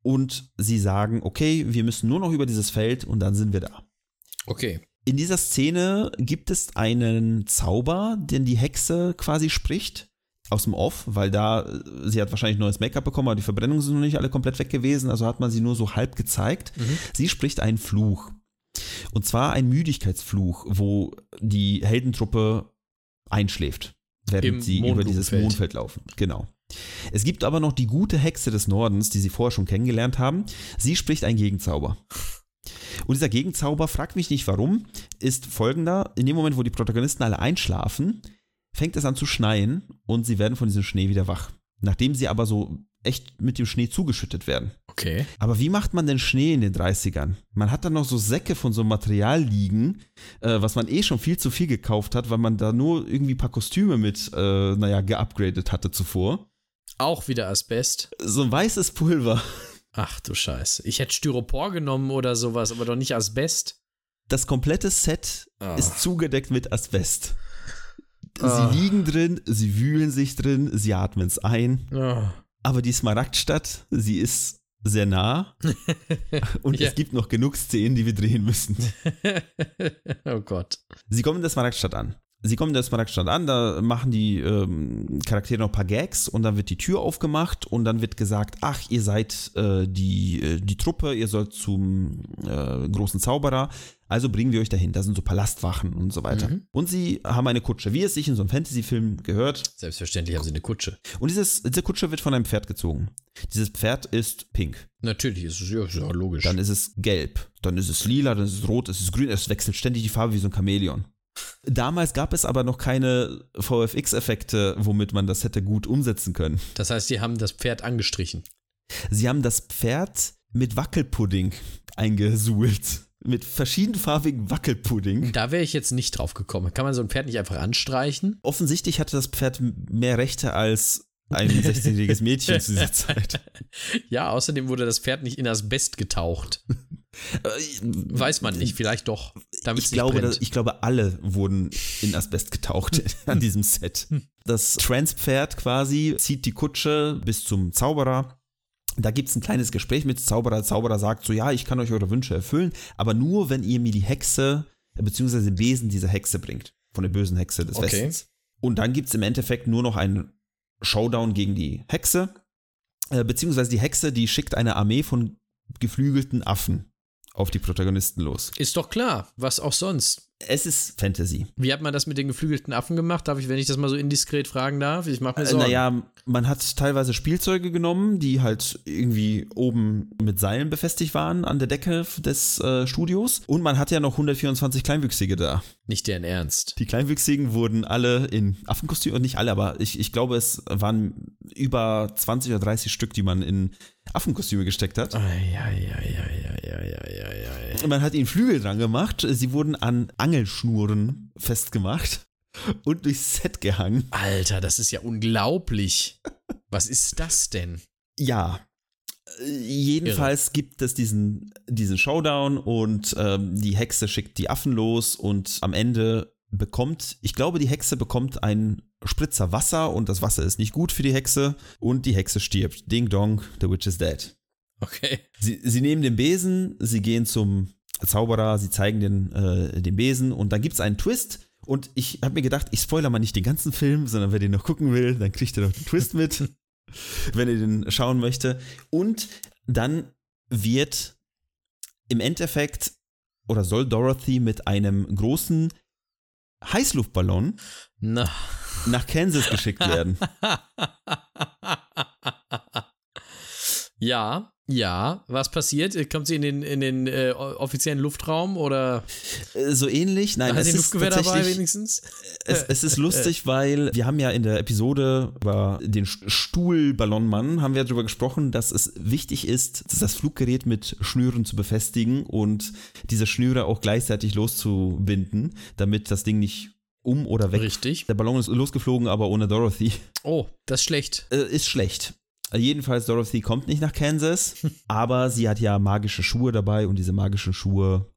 Und sie sagen, okay, wir müssen nur noch über dieses Feld und dann sind wir da. Okay. In dieser Szene gibt es einen Zauber, den die Hexe quasi spricht. Aus dem Off, weil da, äh, sie hat wahrscheinlich neues Make-up bekommen, aber die Verbrennungen sind noch nicht alle komplett weg gewesen, also hat man sie nur so halb gezeigt. Mhm. Sie spricht einen Fluch. Und zwar einen Müdigkeitsfluch, wo die Heldentruppe einschläft, während Im sie über dieses. Mondfeld laufen. Genau. Es gibt aber noch die gute Hexe des Nordens, die sie vorher schon kennengelernt haben. Sie spricht einen Gegenzauber. Und dieser Gegenzauber, fragt mich nicht warum, ist folgender. In dem Moment, wo die Protagonisten alle einschlafen, fängt es an zu schneien und sie werden von diesem Schnee wieder wach. Nachdem sie aber so echt mit dem Schnee zugeschüttet werden. Okay. Aber wie macht man denn Schnee in den 30ern? Man hat dann noch so Säcke von so einem Material liegen, äh, was man eh schon viel zu viel gekauft hat, weil man da nur irgendwie ein paar Kostüme mit, äh, naja, geupgradet hatte zuvor. Auch wieder Asbest. So ein weißes Pulver. Ach du Scheiße. Ich hätte Styropor genommen oder sowas, aber doch nicht Asbest. Das komplette Set Ah. ist zugedeckt mit Asbest. Ah. Sie liegen drin, sie wühlen sich drin, sie atmen es ein. Oh. Aber die Smaragdstadt, sie ist sehr nah. Und Ja. es gibt noch genug Szenen, die wir drehen müssen. oh Gott. Sie kommen in der Smaragdstadt an. Sie kommen in der Smaragdstadt an, da machen die ähm, Charaktere noch ein paar Gags und dann wird die Tür aufgemacht und dann wird gesagt, ach, ihr seid äh, die, äh, die Truppe, ihr sollt zum äh, großen Zauberer, also bringen wir euch dahin. Da sind so Palastwachen und so weiter. Mhm. Und sie haben eine Kutsche, wie es sich in so einem Fantasy-Film gehört. Selbstverständlich haben sie eine Kutsche. Und dieses, diese Kutsche wird von einem Pferd gezogen. Dieses Pferd ist pink. Natürlich, ist es ja, ist ja logisch. Dann ist es gelb, dann ist es lila, dann ist es rot, es ist grün, es wechselt ständig die Farbe wie so ein Chamäleon. Damals gab es aber noch keine VFX-Effekte, womit man das hätte gut umsetzen können. das heißt, sie haben das Pferd angestrichen. Sie haben das Pferd mit Wackelpudding eingesuhlt. Mit verschiedenfarbigen Wackelpudding. Da wäre ich jetzt nicht drauf gekommen. Kann man so ein Pferd nicht einfach anstreichen? Offensichtlich hatte das Pferd mehr Rechte als ein 16-jähriges Mädchen zu dieser Zeit. Ja, außerdem wurde das Pferd nicht in Asbest getaucht. Weiß man nicht, vielleicht doch. Damit ich glaube, dass, ich glaube, alle wurden in Asbest getaucht an diesem Set. Das Transpferd quasi zieht die Kutsche bis zum Zauberer. Da gibt es ein kleines Gespräch mit Zauberer. Der Zauberer sagt so, ja, ich kann euch eure Wünsche erfüllen, aber nur, wenn ihr mir die Hexe, äh, beziehungsweise den Besen dieser Hexe bringt. Von der bösen Hexe des Okay. Westens. Und dann gibt es im Endeffekt nur noch einen Showdown gegen die Hexe. Äh, beziehungsweise die Hexe, die schickt eine Armee von geflügelten Affen auf die Protagonisten los. Ist doch klar, was auch sonst. Es ist Fantasy. Wie hat man das mit den geflügelten Affen gemacht? Darf ich, wenn ich das mal so indiskret fragen darf? Ich mache mir Äh, Sorgen. Naja, man hat teilweise Spielzeuge genommen, die halt irgendwie oben mit Seilen befestigt waren an der Decke des äh, Studios. Und man hat ja noch 124 Kleinwüchsige da. Nicht deren Ernst. Die Kleinwüchsigen wurden alle in Affenkostümen, nicht alle, aber ich, ich glaube, es waren über 20 oder 30 Stück, die man in Affenkostüme gesteckt hat. Eieieiei. Man hat ihnen Flügel dran gemacht. Sie wurden an Angelschnuren festgemacht und durchs Set gehangen. Alter, das ist ja unglaublich. Was ist das denn? Ja. Äh, Jedenfalls gibt es diesen, diesen Showdown und ähm, die Hexe schickt die Affen los und am Ende bekommt, ich glaube, die Hexe bekommt einen Spritzer Wasser und das Wasser ist nicht gut für die Hexe und die Hexe stirbt. Ding dong, the witch is dead. Okay. Sie, sie nehmen den Besen, sie gehen zum Zauberer, sie zeigen den, äh, den Besen und dann gibt es einen Twist. Und ich habe mir gedacht, ich spoiler mal nicht den ganzen Film, sondern wer den noch gucken will, dann kriegt er noch den Twist mit, wenn er den schauen möchte. Und dann wird im Endeffekt oder soll Dorothy mit einem großen Heißluftballon Na. nach Kansas geschickt werden. ja, ja. Was passiert? Kommt sie in den, in den äh, offiziellen Luftraum oder Äh, So ähnlich. Nein, hat es ist Luftgewehr dabei wenigstens? Es, es ist lustig, weil wir haben ja in der Episode über den St- Stuhlballonmann haben wir darüber gesprochen, dass es wichtig ist, das Fluggerät mit Schnüren zu befestigen und diese Schnüre auch gleichzeitig loszubinden, damit das Ding nicht um oder weg. Richtig. Der Ballon ist losgeflogen, aber ohne Dorothy. Oh, das ist schlecht. Äh, ist schlecht. Äh, Jedenfalls, Dorothy kommt nicht nach Kansas, aber sie hat ja magische Schuhe dabei und diese magischen Schuhe,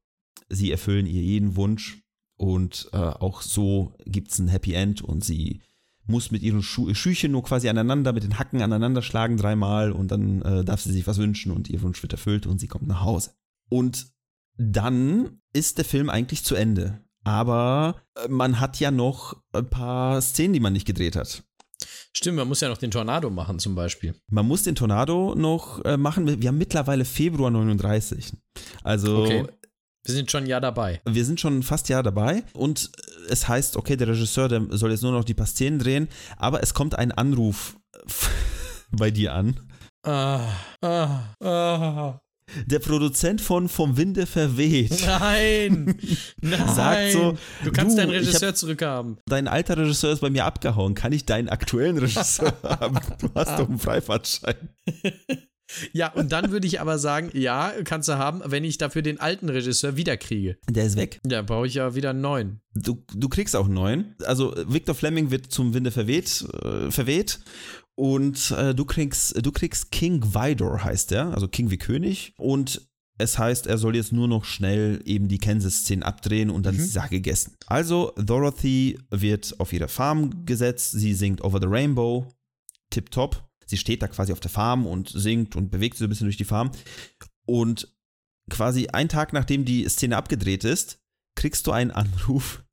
sie erfüllen ihr jeden Wunsch und äh, auch so gibt es ein Happy End und sie muss mit ihren Schu Schüchen nur quasi aneinander, mit den Hacken aneinander schlagen dreimal und dann äh, darf sie sich was wünschen und ihr Wunsch wird erfüllt und sie kommt nach Hause. Und dann ist der Film eigentlich zu Ende. Aber äh, man hat ja noch ein paar Szenen, die man nicht gedreht hat. Stimmt, man muss ja noch den Tornado machen zum Beispiel. Man muss den Tornado noch äh, machen. Wir haben mittlerweile Februar 39. Also Okay. Wir sind schon ein Jahr dabei. wir sind schon fast Jahr dabei und es heißt, okay, der Regisseur, der soll jetzt nur noch die paar Szenen drehen, aber es kommt ein Anruf bei dir an. Ah, ah, ah. Der Produzent von Vom Winde verweht Nein! Nein! sagt so, du kannst du, deinen Regisseur zurückhaben. dein alter Regisseur ist bei mir abgehauen. Kann ich deinen aktuellen Regisseur haben? Du hast doch einen Freifahrtschein. Ja, und dann würde ich aber sagen, ja, kannst du haben, wenn ich dafür den alten Regisseur wiederkriege. Der ist weg. Ja, brauche ich ja wieder einen neuen. Du, du kriegst auch einen neuen. Also Victor Fleming wird zum Winde verweht, äh, verweht und äh, du kriegst du kriegst King Vidor heißt er, also King wie König und es heißt, er soll jetzt nur noch schnell eben die Kansas-Szenen abdrehen und dann Mhm. ist die Sache gegessen. Also Dorothy wird auf ihre Farm gesetzt, sie singt Over the Rainbow, tipptopp. Sie steht da quasi auf der Farm und singt und bewegt sich so ein bisschen durch die Farm. Und quasi einen Tag nachdem die Szene abgedreht ist, kriegst du einen Anruf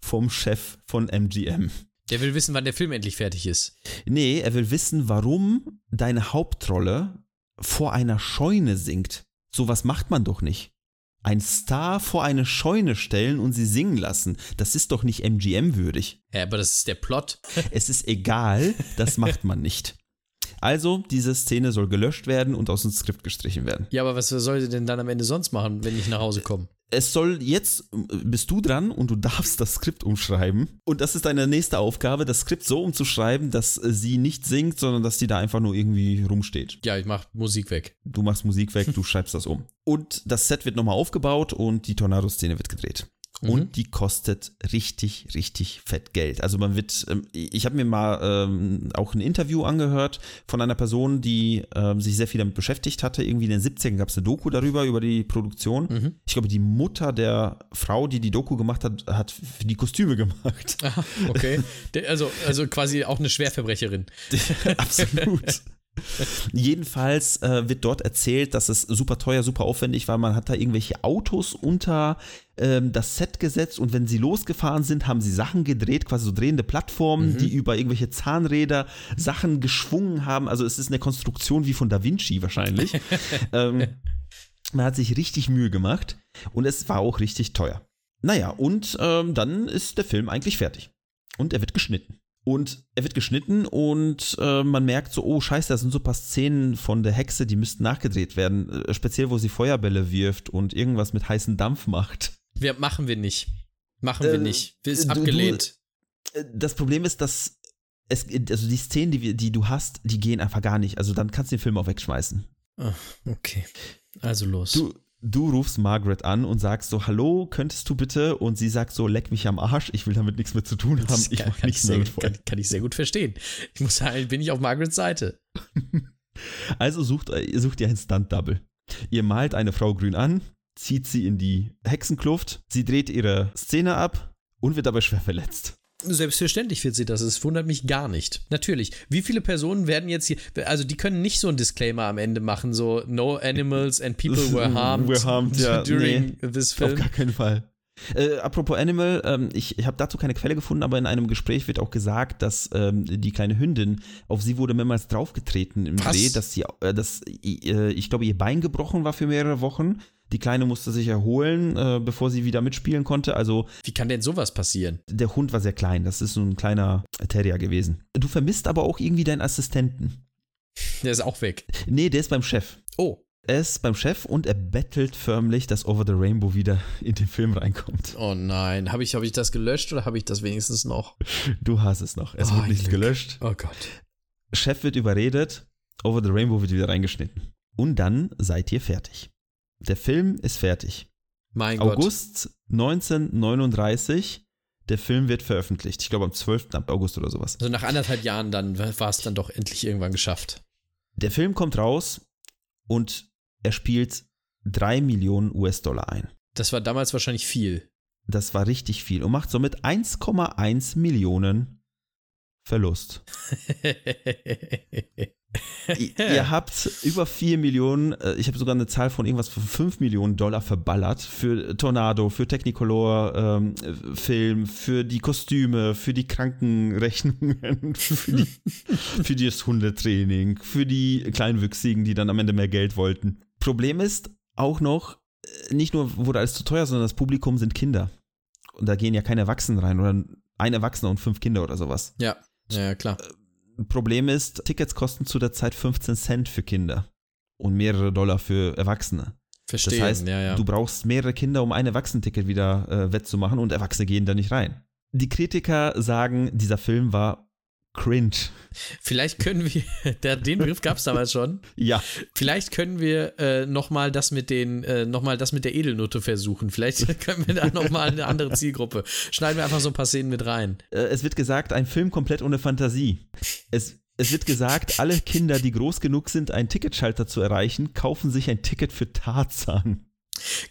vom Chef von MGM. Der will wissen, wann der Film endlich fertig ist. Nee, er will wissen, warum deine Hauptrolle vor einer Scheune singt. Sowas macht man doch nicht. Ein Star vor eine Scheune stellen und sie singen lassen, das ist doch nicht MGM würdig. Ja, aber das ist der Plot. Es ist egal, das macht man nicht. Also, diese Szene soll gelöscht werden und aus dem Skript gestrichen werden. Ja, aber was soll sie denn dann am Ende sonst machen, wenn ich nach Hause komme? Es soll jetzt, bist du dran und du darfst das Skript umschreiben. Und das ist deine nächste Aufgabe, das Skript so umzuschreiben, dass sie nicht singt, sondern dass sie da einfach nur irgendwie rumsteht. Ja, ich mach Musik weg. Du machst Musik weg, du schreibst das um. Und das Set wird nochmal aufgebaut und die Tornado-Szene wird gedreht. Mhm. Und die kostet richtig, richtig fett Geld. Also man wird, ähm, ich habe mir mal ähm, auch ein Interview angehört von einer Person, die ähm, sich sehr viel damit beschäftigt hatte. Irgendwie in den 70ern gab es eine Doku darüber, über die Produktion. Mhm. Ich glaube, die Mutter der Frau, die die Doku gemacht hat, hat die Kostüme gemacht. Aha, okay. Also, also quasi auch eine Schwerverbrecherin. Absolut. Jedenfalls äh, wird dort erzählt, dass es super teuer, super aufwendig war. Man hat da irgendwelche Autos unter ähm, das Set gesetzt und wenn sie losgefahren sind, haben sie Sachen gedreht, quasi so drehende Plattformen, die über irgendwelche Zahnräder Sachen geschwungen haben. Also es ist eine Konstruktion wie von Da Vinci wahrscheinlich. ähm, man hat sich richtig Mühe gemacht und es war auch richtig teuer. Naja, und ähm, dann ist der Film eigentlich fertig. Und er wird geschnitten. Und er wird geschnitten und äh, man merkt so, oh scheiße, da sind so ein paar Szenen von der Hexe, die müssten nachgedreht werden. Äh, speziell, wo sie Feuerbälle wirft und irgendwas mit heißem Dampf macht. Wir, machen wir nicht. Machen wir Äh, nicht. Ist du- du- abgelehnt. Äh, Das Problem ist, dass es, also die Szenen, die, wir, die du hast, die gehen einfach gar nicht. Also dann kannst du den Film auch wegschmeißen. Ah, okay. Also los. Du, du rufst Margaret an und sagst so, hallo, könntest du bitte? Und sie sagt so, leck mich am Arsch, ich will damit nichts mehr zu tun haben. Das Ich kann, mach kann, ich nichts sehr, mit vor. kann, kann ich sehr gut verstehen. Ich muss sagen, bin ich auf Margarets Seite. Also sucht, sucht ihr ein Stunt-Double. Ihr malt eine Frau grün an, zieht sie in die Hexenkluft, sie dreht ihre Szene ab und wird dabei schwer verletzt. Selbstverständlich wird sie das. Es wundert mich gar nicht. Natürlich. Wie viele Personen werden jetzt hier, also die können nicht so ein Disclaimer am Ende machen, so No animals and people were harmed, Were harmed, ja, during this Auf film. gar keinen Fall. Äh, apropos Animal, ähm, ich, ich habe dazu keine Quelle gefunden, aber in einem Gespräch wird auch gesagt, dass ähm, die kleine Hündin, auf sie wurde mehrmals draufgetreten im Was? Dreh, dass sie, äh, dass, äh, ich glaube, ihr Bein gebrochen war für mehrere Wochen. Die Kleine musste sich erholen, äh, bevor sie wieder mitspielen konnte. Also Wie kann denn sowas passieren? der Hund war sehr klein. Das ist so ein kleiner Terrier gewesen. Du vermisst aber auch irgendwie deinen Assistenten. Der ist auch weg. Nee, der ist beim Chef. Oh. Er ist beim Chef und er bettelt förmlich, dass Over the Rainbow wieder in den Film reinkommt. Oh nein. Habe ich, hab ich das gelöscht oder habe ich das wenigstens noch? Du hast es noch. Es Oh, wird nicht Glück. gelöscht. Oh Gott. Chef wird überredet. Over the Rainbow wird wieder reingeschnitten. Und dann seid ihr fertig. Der Film ist fertig. Mein Gott. August 1939. Der Film wird veröffentlicht. Ich glaube am 12. August oder sowas. Also nach anderthalb Jahren dann war es dann doch endlich irgendwann geschafft. Der Film kommt raus und er spielt 3 Millionen US-Dollar ein. Das war damals wahrscheinlich viel. Das war richtig viel und macht somit 1,1 Millionen Verlust. Ihr habt über 4 Millionen, äh, ich habe sogar eine Zahl von irgendwas von 5 Millionen Dollar verballert für Tornado, für Technicolor ähm, äh, Film, für die Kostüme, für die Krankenrechnungen, für, die, für das Hundetraining, für die Kleinwüchsigen, die dann am Ende mehr Geld wollten. Problem ist auch noch, äh, nicht nur wurde alles zu teuer, sondern das Publikum sind Kinder. Und da gehen ja keine Erwachsenen rein oder ein Erwachsener und fünf Kinder oder sowas. ja. Ja, klar. Problem ist, Tickets kosten zu der Zeit 15 Cent für Kinder und mehrere Dollar für Erwachsene. Verstehe. Das heißt, ja, ja. du brauchst mehrere Kinder, um ein Erwachsenenticket wieder äh, wettzumachen und Erwachsene gehen da nicht rein. Die Kritiker sagen, dieser Film war cringe. Vielleicht können wir, der, den Begriff gab es damals schon. Ja, Vielleicht können wir äh, nochmal das mit den, äh, noch mal das mit der Edelnote versuchen. Vielleicht können wir da nochmal eine andere Zielgruppe. Schneiden wir einfach so ein paar Szenen mit rein. äh, es wird gesagt, ein Film komplett ohne Fantasie. Es, es wird gesagt, alle Kinder, die groß genug sind, einen Ticketschalter zu erreichen, kaufen sich ein Ticket für Tarzan.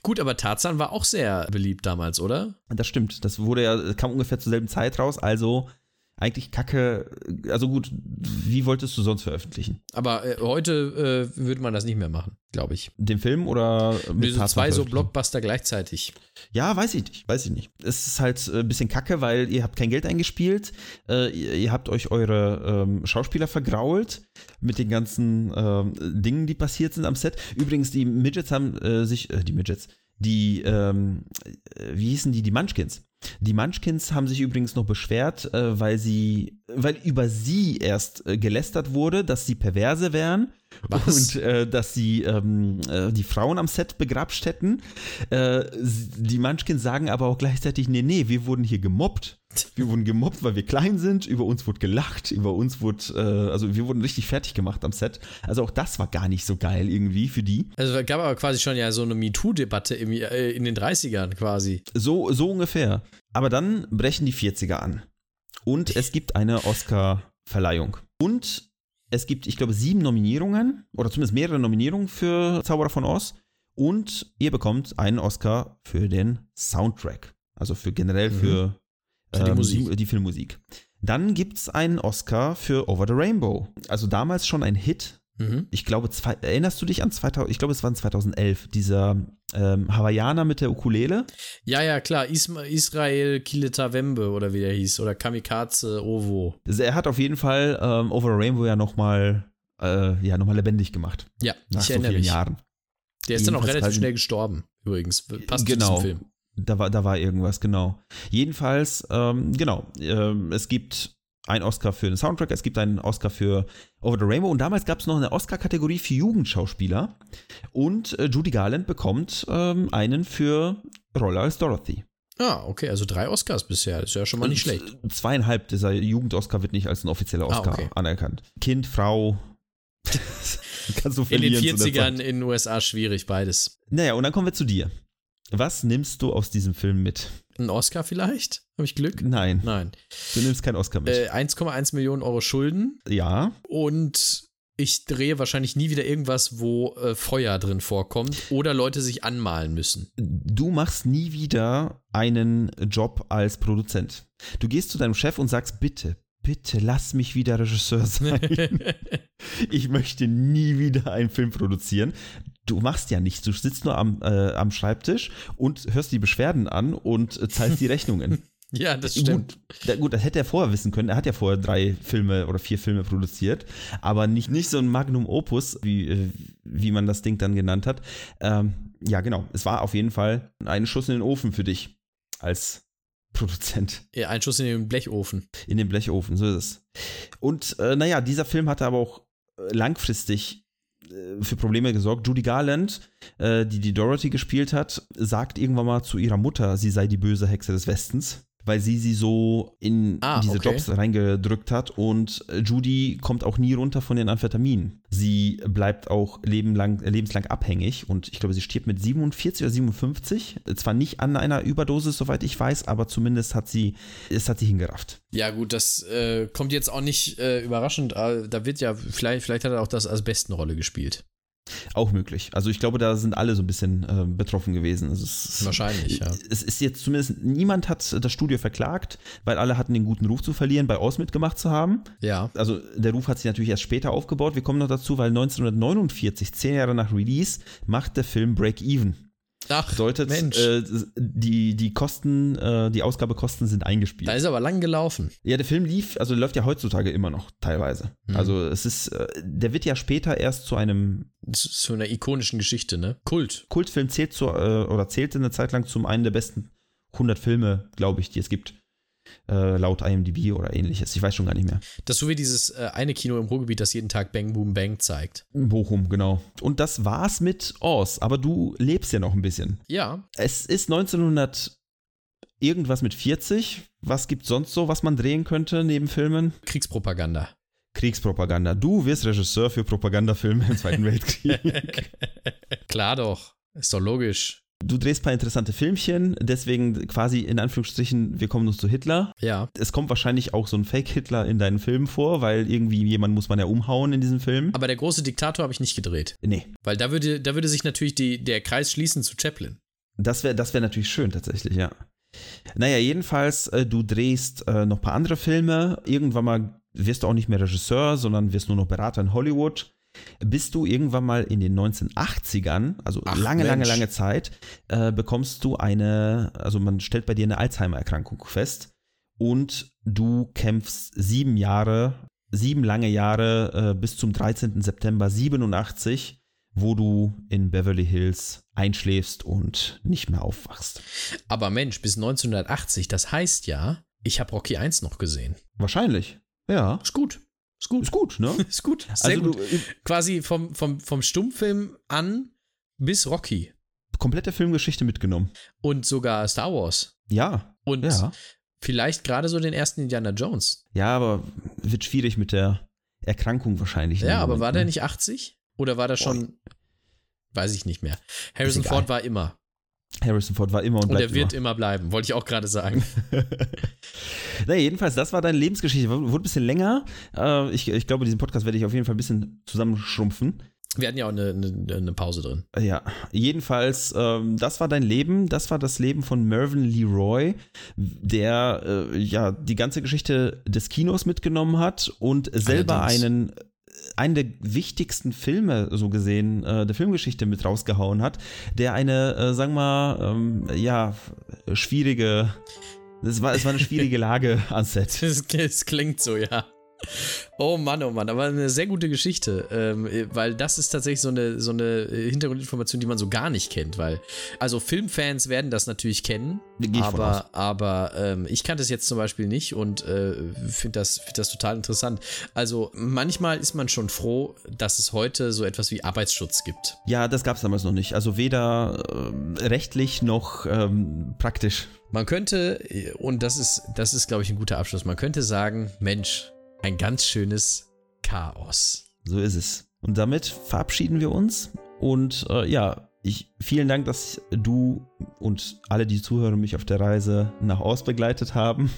Gut, aber Tarzan war auch sehr beliebt damals, oder? Das stimmt. Das wurde ja, kam ungefähr zur selben Zeit raus. Also eigentlich kacke. Also gut, wie wolltest du sonst veröffentlichen? Aber äh, heute äh, würde man das nicht mehr machen, glaube ich. Den Film oder mit Partner zwei so? Blockbuster gleichzeitig. Ja, weiß ich nicht, weiß ich nicht. Es ist halt äh, ein bisschen kacke, weil ihr habt kein Geld eingespielt, äh, ihr, ihr habt euch eure ähm, Schauspieler vergrault mit den ganzen ähm, Dingen, die passiert sind am Set. Übrigens, die Midgets haben äh, sich, äh, die Midgets, die, ähm, äh, wie hießen die, die Munchkins. Die Munchkins haben sich übrigens noch beschwert, äh, weil sie, weil über sie erst äh, gelästert wurde, dass sie Perverse wären Was? und äh, dass sie ähm, äh, die Frauen am Set begrapscht hätten. Äh, die Munchkins sagen aber auch gleichzeitig, nee, nee, wir wurden hier gemobbt. Wir wurden gemobbt, weil wir klein sind, über uns wurde gelacht, über uns wurde, äh, also wir wurden richtig fertig gemacht am Set. Also auch das war gar nicht so geil irgendwie für die. Also es gab aber quasi schon ja so eine MeToo-Debatte äh, in den 30ern quasi. So, so ungefähr. Aber dann brechen die 40er an. Und es gibt eine Oscar-Verleihung. Und es gibt, ich glaube, sieben Nominierungen oder zumindest mehrere Nominierungen für Zauberer von Oz. Und ihr bekommt einen Oscar für den Soundtrack. Also für generell Mhm. für, Für die Musik. die Filmmusik. Dann gibt es einen Oscar für Over the Rainbow. Also damals schon ein Hit. Mhm. Ich glaube, zwei, erinnerst du dich an 2000, ich glaube, es war 2011, dieser ähm, Hawaiianer mit der Ukulele? Ja, ja, klar. Isma Israel Kiletawembe oder wie der hieß. Oder Kamikaze Ovo. Also er hat auf jeden Fall ähm, Over the Rainbow ja nochmal äh, ja, noch lebendig gemacht. Ja, Nach ich so erinnere vielen mich. Jahren. Der ist dann auch relativ halt- schnell gestorben, übrigens. Passt Genau. zu diesem Film. Da war, da war irgendwas, genau. Jedenfalls, ähm, genau, ähm, es gibt einen Oscar für den Soundtrack, es gibt einen Oscar für Over the Rainbow und damals gab es noch eine Oscar-Kategorie für Jugendschauspieler und äh, Judy Garland bekommt ähm, einen für Rolle als Dorothy. Ah, okay, also drei Oscars bisher. Das ist ja schon mal nicht Und schlecht. Zweieinhalb, dieser Jugend-Oscar wird nicht als ein offizieller Ah, Oscar okay. anerkannt. Kind, Frau, kannst du In den verlieren zu der Zeit. 40ern in den USA schwierig, beides. Naja, und dann kommen wir zu dir. Was nimmst du aus diesem Film mit? Ein Oscar vielleicht? Habe ich Glück? Nein, Nein. du nimmst keinen Oscar mit. Äh, 1,1 Millionen Euro Schulden ja, und ich drehe wahrscheinlich nie wieder irgendwas, wo äh, Feuer drin vorkommt oder Leute sich anmalen müssen. du machst nie wieder einen Job als Produzent. Du gehst zu deinem Chef und sagst, bitte, bitte lass mich wieder Regisseur sein. ich möchte nie wieder einen Film produzieren. Du machst ja nichts, du sitzt nur am, äh, am Schreibtisch und hörst die Beschwerden an und äh, zahlst die Rechnungen. ja, das stimmt. Gut, da, gut, das hätte er vorher wissen können. Er hat ja vorher drei Filme oder vier Filme produziert, aber nicht, nicht so ein Magnum Opus, wie, äh, wie man das Ding dann genannt hat. Ähm, ja, genau. Es war auf jeden Fall ein Schuss in den Ofen für dich als Produzent Ja, ein Schuss in den Blechofen. in den Blechofen, so ist es. Und äh, naja, dieser Film hatte aber auch äh, langfristig für Probleme gesorgt. Judy Garland, äh, die die Dorothy gespielt hat, sagt irgendwann mal zu ihrer Mutter, sie sei die böse Hexe des Westens, weil sie sie so in Ah, diese okay. Jobs reingedrückt hat. Und äh, Judy kommt auch nie runter von den Amphetaminen. Sie bleibt auch lebenlang, lebenslang abhängig und ich glaube, sie stirbt mit 47 oder 57. Zwar nicht an einer Überdosis, soweit ich weiß, aber zumindest hat sie, es hat sie hingerafft. Ja, gut, das äh, kommt jetzt auch nicht äh, überraschend. äh, Da wird ja, vielleicht, vielleicht hat er auch das als besten Rolle gespielt. Auch möglich. Also ich glaube, da sind alle so ein bisschen äh, betroffen gewesen. Also es, ist- Wahrscheinlich, ja. Es ist jetzt zumindest, niemand hat das Studio verklagt, weil alle hatten den guten Ruf zu verlieren, bei Oz mitgemacht zu haben. Ja. Also der Ruf hat sich natürlich erst später aufgebaut. Wir kommen noch dazu, weil 1949, zehn Jahre nach Release, macht der Film Break Even. Ach, Bedeutet, Mensch. äh, die, die Kosten, äh, die Ausgabekosten sind eingespielt. da ist aber lang gelaufen. Ja, der Film lief, also läuft ja heutzutage immer noch teilweise. Mhm. Also es ist, äh, der wird ja später erst zu einem Zu, zu einer ikonischen Geschichte, ne? Kult. Kultfilm zählt zu, äh, oder zählte eine Zeit lang zum einen der besten 100 Filme, glaube ich, die es gibt. Äh, laut IMDb oder ähnliches. Ich weiß schon gar nicht mehr. Das ist so wie dieses äh, eine Kino im Ruhrgebiet, das jeden Tag Bang Boom Bang zeigt. Bochum, genau. Und das war's mit Oz. Aber du lebst ja noch ein bisschen. Ja. Es ist 1900 irgendwas mit 40. Was gibt's sonst so, was man drehen könnte neben Filmen? Kriegspropaganda. Kriegspropaganda. Du wirst Regisseur für Propagandafilme im Zweiten Weltkrieg. Klar doch. Ist doch logisch. Du drehst ein paar interessante Filmchen, deswegen quasi in Anführungsstrichen, wir kommen uns zu Hitler. Ja. Es kommt wahrscheinlich auch so ein Fake-Hitler in deinen Filmen vor, weil irgendwie jemand muss man ja umhauen in diesem Film. Aber der große Diktator habe ich nicht gedreht. Nee, Weil da würde, da würde sich natürlich die, der Kreis schließen zu Chaplin. das wäre das wär natürlich schön tatsächlich, ja. Naja, jedenfalls, äh, du drehst äh, noch ein paar andere Filme. Irgendwann mal wirst du auch nicht mehr Regisseur, sondern wirst nur noch Berater in Hollywood. Bis du irgendwann mal in den 1980ern, also Ach, lange, lange, Mensch. lange Zeit, äh, bekommst du eine, also man stellt bei dir eine Alzheimer-Erkrankung fest und du kämpfst sieben Jahre, sieben lange Jahre äh, bis zum 13. September 87, wo du in Beverly Hills einschläfst und nicht mehr aufwachst. Aber Mensch, bis 1980, das heißt ja, ich habe Rocky 1 noch gesehen. Wahrscheinlich. Ja. Ist gut. Ist gut. Ist gut, ne? Ist gut. Sehr also gut. du, Quasi vom, vom, vom Stummfilm an bis Rocky. komplette Filmgeschichte mitgenommen. Und sogar Star Wars. Ja. Und Ja. vielleicht gerade so den ersten Indiana Jones. Ja, aber wird schwierig mit der Erkrankung wahrscheinlich. in Ja, aber Moment, war der ne? nicht 80? Oder war der schon. Weiß ich nicht mehr. Harrison. Ford war immer. Harrison Ford war immer und Und bleibt er wird immer bleiben, wollte ich auch gerade sagen. Na, jedenfalls, das war deine Lebensgeschichte. Wurde ein bisschen länger. Äh, ich, ich glaube, diesen Podcast werde ich auf jeden Fall ein bisschen zusammenschrumpfen. Wir hatten ja auch eine, eine, eine Pause drin. Ja, jedenfalls, ähm, das war dein Leben. Das war das Leben von Mervyn Leroy, der äh, ja die ganze Geschichte des Kinos mitgenommen hat und selber Allerdings. einen einen der wichtigsten Filme, so gesehen, äh, der Filmgeschichte mit rausgehauen hat, der eine, äh, sagen wir mal, ähm, ja, schwierige, es war, es war eine schwierige Lage an Set. Das klingt so, ja. Oh Mann, oh Mann, aber eine sehr gute Geschichte, ähm, weil das ist tatsächlich so eine, so eine Hintergrundinformation, die man so gar nicht kennt, weil, also Filmfans werden das natürlich kennen, aber, aber ähm, ich kannte es jetzt zum Beispiel nicht und äh, finde das, find das total interessant. Also manchmal ist man schon froh, dass es heute so etwas wie Arbeitsschutz gibt. Ja, das gab es damals noch nicht. Also weder ähm, rechtlich noch ähm, praktisch. Man könnte, und das ist, das ist, glaube ich, ein guter Abschluss, man könnte sagen, Mensch, ein ganz schönes Chaos. So ist es. Und damit verabschieden wir uns. Und äh, ja, ich vielen Dank, dass du und alle, die zuhören, mich auf der Reise nach Ost begleitet haben.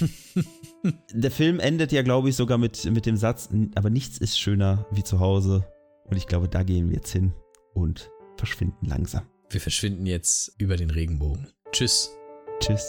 der Film endet ja, glaube ich, sogar mit, mit dem Satz, aber nichts ist schöner wie zu Hause. Und ich glaube, da gehen wir jetzt hin und verschwinden langsam. Wir verschwinden jetzt über den Regenbogen. Tschüss. Tschüss.